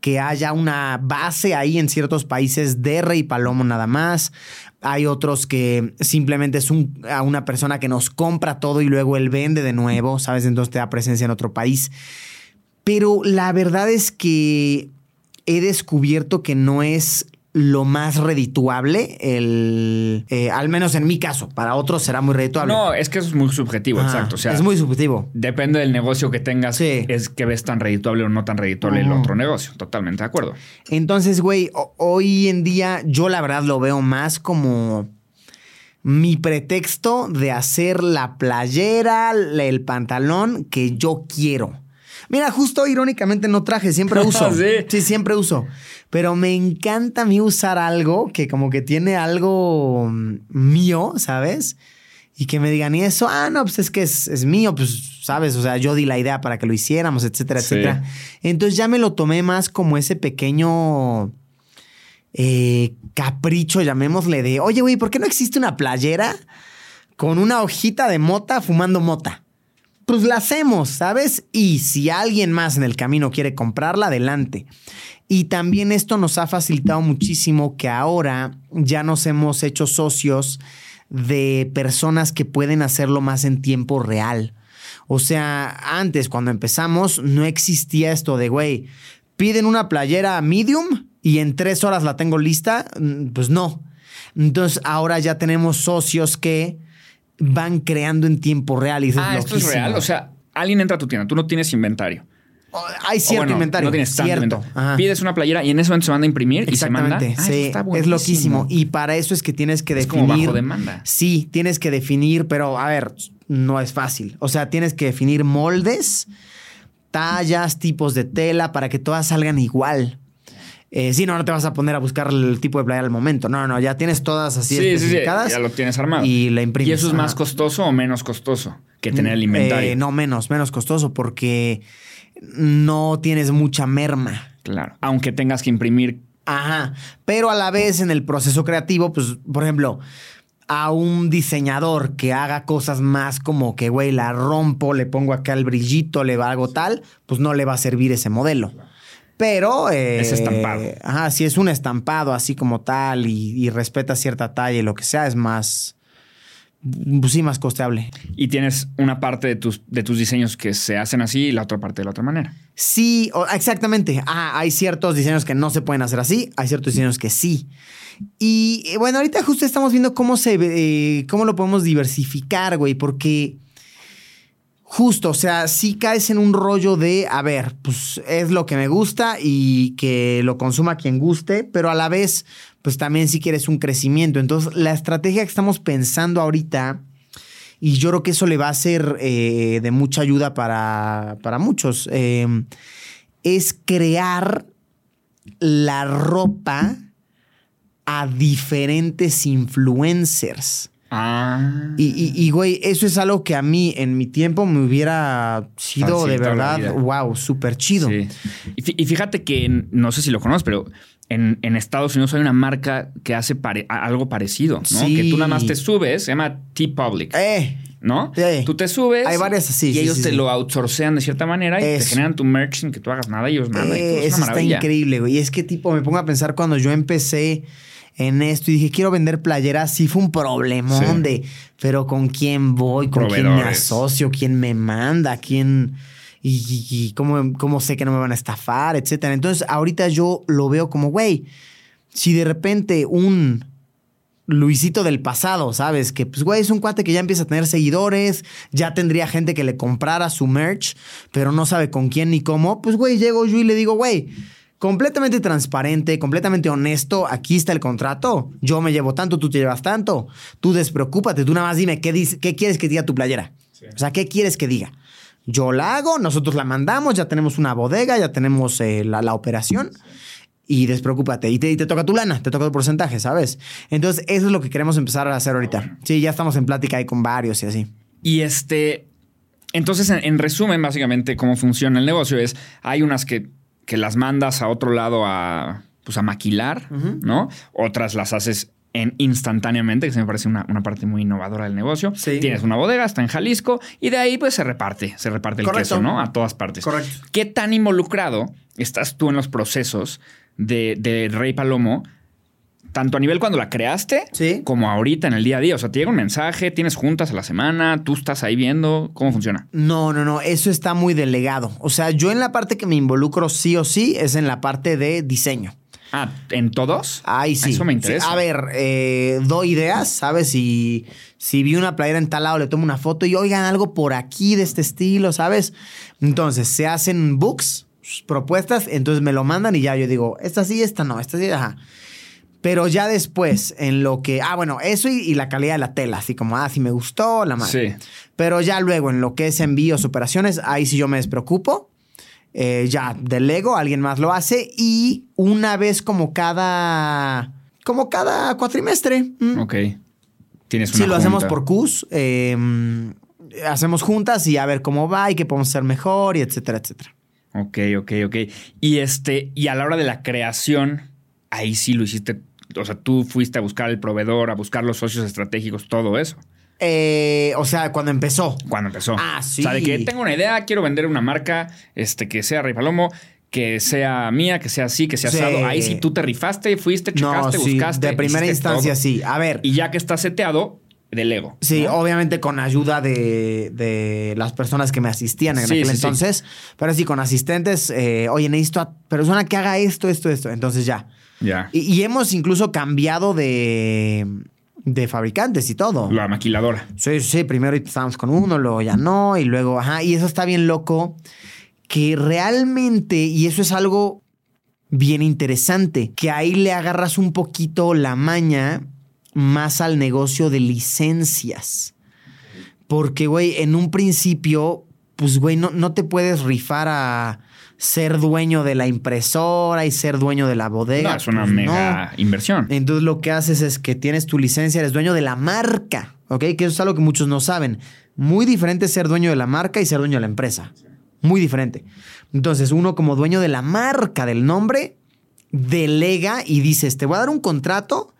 que haya una base ahí en ciertos países de Rey Palomo nada más. Hay otros que simplemente es un- a una persona que nos compra todo y luego él vende de nuevo, ¿sabes? Entonces te da presencia en otro país. Pero la verdad es que he descubierto que no es lo más redituable, el, eh, al menos en mi caso. Para otros será muy redituable. No, es que eso es muy subjetivo, Ajá, exacto. O sea, es muy subjetivo. depende del negocio que tengas, Sí. es que ves tan redituable o no tan redituable el otro negocio. Totalmente de acuerdo. Entonces, güey, ho- hoy en día yo la verdad lo veo más como mi pretexto de hacer la playera, la- el pantalón que yo quiero. Mira, justo irónicamente no traje, siempre uso. Sí. siempre uso. Pero me encanta a mí usar algo que como que tiene algo mm, mío, ¿sabes? Y que me digan, y eso, ah, no, pues es que es, es mío, pues, ¿sabes? O sea, yo di la idea para que lo hiciéramos, etcétera, Sí. etcétera. Entonces ya me lo tomé más como ese pequeño eh, capricho, llamémosle, de, oye, güey, ¿por qué no existe una playera con una hojita de mota fumando mota? Pues la hacemos, ¿sabes? Y si alguien más en el camino quiere comprarla, adelante. Y también esto nos ha facilitado muchísimo que ahora ya nos hemos hecho socios de personas que pueden hacerlo más en tiempo real. O sea, antes cuando empezamos no existía esto de, güey, piden una playera medium y en tres horas la tengo lista. Mm, Pues no. Entonces ahora ya tenemos socios que van creando en tiempo real. Y Ah, es esto es real. O sea, alguien entra a tu tienda, tú no tienes inventario. Oh, Hay cierto bueno, inventario. No tienes tanto cierto. inventario. Pides una playera y en ese momento se manda a imprimir y se manda. Exactamente, Ah, sí, está es loquísimo. Y para eso es que tienes que Es definir. como bajo demanda. Sí, tienes que definir, pero a ver, no es fácil. O sea, tienes que definir moldes, tallas, tipos de tela para que todas salgan igual. Eh, sí, no, no te vas a poner a buscar el tipo de playa al momento. No, no, ya tienes todas así Sí, sí, sí. especificadas. Ya lo tienes armado. Y la imprimes. ¿Y eso es más costoso o menos costoso que tener el inventario? Eh, no, menos, menos costoso porque no tienes mucha merma. Claro. Aunque tengas que imprimir. Ajá. Pero a la vez en el proceso creativo, pues, por ejemplo, a un diseñador que haga cosas más como que, güey, la rompo, le pongo acá el brillito, le hago tal, pues no le va a servir ese modelo. Pero. eh, Es estampado. Ajá, si es un estampado así como tal y, y respeta cierta talla y lo que sea, es más. Pues sí, más costeable. Y tienes una parte de tus, de tus diseños que se hacen así y la otra parte de la otra manera. Sí, exactamente. Ah, hay ciertos diseños que no se pueden hacer así, hay ciertos diseños que sí. Y eh, bueno, ahorita justo estamos viendo cómo se eh, cómo lo podemos diversificar, güey, porque justo, o sea, sí caes en un rollo de, a ver, pues es lo que me gusta y que lo consuma quien guste, pero a la vez, pues también si quieres un crecimiento. Entonces, la estrategia que estamos pensando ahorita y yo creo que eso le va a ser eh, de mucha ayuda para, para muchos. eh, es crear la ropa a diferentes influencers. Ah. Y, y- y, güey, eso es algo que a mí en mi tiempo me hubiera sido de verdad, wow, súper chido. Sí. Y, fí- y fíjate que, no sé si lo conoces, pero en, en Estados Unidos hay una marca que hace pare- algo parecido, ¿no? Sí. Que tú nada más te subes, se llama T-Public, Eh, ¿no? sí. Tú te subes. Hay varias así, Y sí, ellos sí, te lo outsourcean de cierta manera y te generan tu merch sin que tú hagas nada y ellos nada. y todo Eh, es eso una está increíble, güey. Y es que, tipo, me pongo a pensar cuando yo empecé en esto y dije, quiero vender playeras, sí fue un problemón Sí. de, pero ¿con quién voy? ¿Con quién me asocio? ¿Quién me manda? ¿Quién...? Y, y- y cómo, cómo sé que no me van a estafar, etcétera. Entonces, ahorita yo lo veo como, güey, si de repente un Luisito del pasado, ¿sabes? Que, pues, güey, es un cuate que ya empieza a tener seguidores, ya tendría gente que le comprara su merch, pero no sabe con quién ni cómo. Pues, güey, llego yo y le digo, güey, completamente transparente, completamente honesto, aquí está el contrato. Yo me llevo tanto, tú te llevas tanto. Tú despreocúpate, tú nada más dime qué, dice- qué quieres que diga tu playera. O sea, ¿qué quieres que diga? Yo la hago, nosotros la mandamos, ya tenemos una bodega, ya tenemos eh, la, la operación. Y despreocúpate. Y te, y te toca tu lana, te toca tu porcentaje, ¿sabes? Entonces, eso es lo que queremos empezar a hacer ahorita. Sí, ya estamos en plática ahí con varios y así. Y este. Entonces, en, en resumen, básicamente, cómo funciona el negocio es: hay unas que, que las mandas a otro lado a, pues, a maquilar, ¿no? Otras las haces en instantáneamente, que se me parece una, una parte muy innovadora del negocio. Sí. Tienes una bodega, está en Jalisco, y de ahí pues se reparte, se reparte el Correcto. queso, ¿no? A todas partes. Correcto. ¿Qué tan involucrado estás tú en los procesos de, de Rey Palomo? Tanto a nivel cuando la creaste, Sí. como ahorita en el día a día. O sea, te llega un mensaje, tienes juntas a la semana, tú estás ahí viendo cómo funciona. No, no, no, eso está muy delegado. O sea, yo en la parte que me involucro sí o sí es en la parte de diseño. Ah, ¿en todos? Ahí sí. Eso me interesa. Sí, a ver, eh, doy ideas, ¿sabes? Si, si vi una playera en tal lado, le tomo una foto y oigan algo por aquí de este estilo, ¿sabes? Entonces, se hacen books, propuestas, entonces me lo mandan y ya yo digo, esta sí, esta no, esta sí, ajá. Pero ya después, en lo que. Ah, bueno, eso y, y la calidad de la tela. Así como, ah, si me gustó, la madre. Sí. Pero ya luego, en lo que es envíos, operaciones, ahí sí yo me despreocupo. Eh, ya delego, alguien más lo hace. Y una vez como cada. Como cada cuatrimestre. mm, Ok. Tienes una Sí, lo hacemos por Qs. eh, hacemos juntas y a ver cómo va y qué podemos hacer mejor y etcétera, etcétera. Ok, ok, ok. Y este, y a la hora de la creación, ahí sí lo hiciste. O sea, tú fuiste a buscar el proveedor, a buscar los socios estratégicos, todo eso. Eh, o sea, cuando empezó. Cuando empezó. Ah, sí. O sea, de que tengo una idea, quiero vender una marca, este, que sea Rey Palomo, que sea mía, que sea así, que sea Sí. asado. Ahí sí tú te rifaste, fuiste, No, checaste, sí, buscaste. de primera instancia todo. sí. A ver. Y ya que está seteado, delego. Sí, ¿no? obviamente con ayuda de, de las personas que me asistían en Sí, aquel sí, sí. entonces. Pero sí, con asistentes, eh, oye, necesito a persona que haga esto, esto, esto. Entonces ya. Y hemos incluso cambiado de, de fabricantes y todo. La maquiladora. Sí, sí, primero estábamos con uno, luego ya no, y luego, ajá, y eso está bien loco, que realmente, y eso es algo bien interesante, que ahí le agarras un poquito la maña más al negocio de licencias. Porque, güey, en un principio, pues, güey, no, no te puedes rifar a ser dueño de la impresora y ser dueño de la bodega. No, es una Pues no. mega inversión. Entonces lo que haces es que tienes tu licencia, eres dueño de la marca, ¿ok? Que eso es algo que muchos no saben. Muy diferente ser dueño de la marca y ser dueño de la empresa. Muy diferente. Entonces uno como dueño de la marca, del nombre, delega y dices, te voy a dar un contrato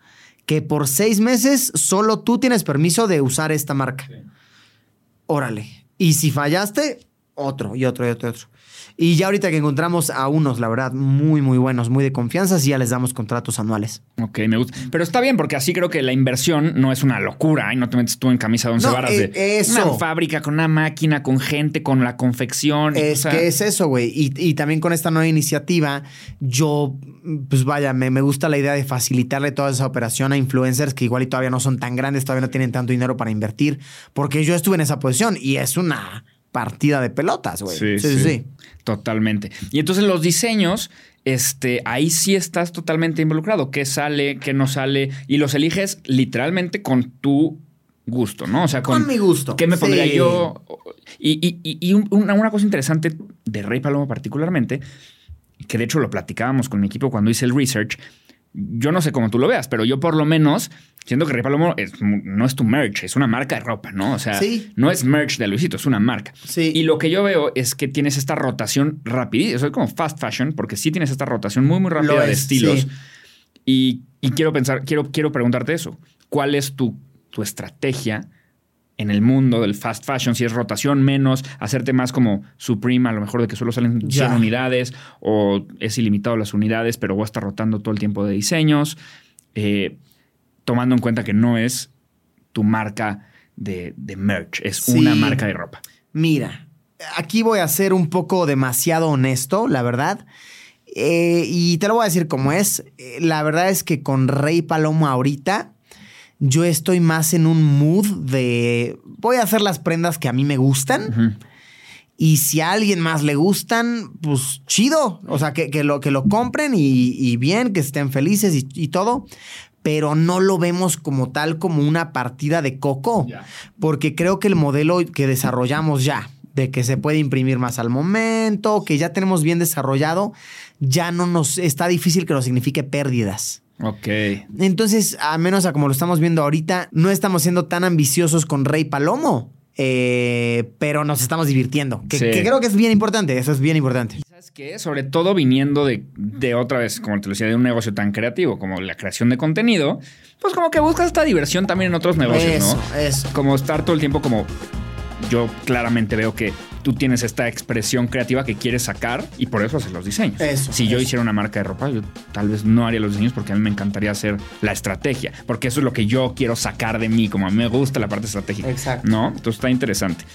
que por seis meses solo tú tienes permiso de usar esta marca. Órale. Y si fallaste, otro y otro y otro y otro. Y ya ahorita que encontramos a unos, la verdad, muy, muy buenos, muy de confianza, sí ya les damos contratos anuales. Ok, me gusta. Pero está bien, porque así creo que la inversión no es una locura. Y no te metes tú en camisa de once No, varas eh, de eso. una fábrica con una máquina, con gente, con la confección. Es o sea, que es eso, güey. Y, y también con esta nueva iniciativa, yo, pues vaya, me, me gusta la idea de facilitarle toda esa operación a influencers que igual y todavía no son tan grandes, todavía no tienen tanto dinero para invertir, porque yo estuve en esa posición y es una partida de pelotas, güey. Sí, sí, sí, sí. Totalmente. Y entonces los diseños, este, ahí sí estás totalmente involucrado. ¿Qué sale, qué no sale? Y los eliges literalmente con tu gusto, ¿no? O sea, con, Con mi gusto. ¿Qué me Sí. pondría yo? Y, y- y- y un- una, una cosa interesante de Rey Palomo particularmente, que de hecho lo platicábamos con mi equipo cuando hice el research. Yo no sé cómo tú lo veas, pero yo por lo menos siento que Rey Palomo es- no es tu merch, es una marca de ropa, ¿no? O sea, Sí. no es merch de Luisito, es una marca. Sí. Y lo que yo veo es que tienes esta rotación rapidísima. Soy como fast fashion, porque sí tienes esta rotación muy, muy rápida de es, estilos. sí. Y, y quiero pensar, quiero, quiero preguntarte eso. ¿Cuál es tu, tu estrategia en el mundo del fast fashion? Si es rotación menos, hacerte más como Supreme, a lo mejor de que solo salen 100 Ya. unidades, o es ilimitado las unidades, pero voy a estar rotando todo el tiempo de diseños, eh, tomando en cuenta que no es tu marca de, de merch, es Sí. una marca de ropa. Mira, aquí voy a ser un poco demasiado honesto, la verdad. Eh, y te lo voy a decir como es. Eh, la verdad es que con Rey Palomo ahorita, yo estoy más en un mood de voy a hacer las prendas que a mí me gustan. Y si a alguien más le gustan, pues chido. O sea, que, que lo, que lo compren y, y bien, que estén felices y, y todo. Pero no lo vemos como tal, como una partida de coco. Porque creo que el modelo que desarrollamos ya, de que se puede imprimir más al momento, que ya tenemos bien desarrollado, ya no nos está difícil que nos signifique pérdidas. Ok. Entonces, a menos a como lo estamos viendo ahorita, no estamos siendo tan ambiciosos con Rey Palomo. eh, pero nos estamos divirtiendo. Que, Sí. que creo que es bien importante. Eso es bien importante. ¿Sabes qué? Sobre todo viniendo de, de otra vez, como te lo decía, de un negocio tan creativo como la creación de contenido, pues como que buscas esta diversión también en otros negocios, eso, ¿no? eso. Como estar todo el tiempo como yo claramente veo que tú tienes esta expresión creativa que quieres sacar y por eso haces los diseños. Eso, si yo hiciera una marca de ropa, yo tal vez no haría los diseños porque a mí me encantaría hacer la estrategia, porque eso es lo que yo quiero sacar de mí, como a mí me gusta la parte estratégica. Exacto. ¿No? Entonces está interesante.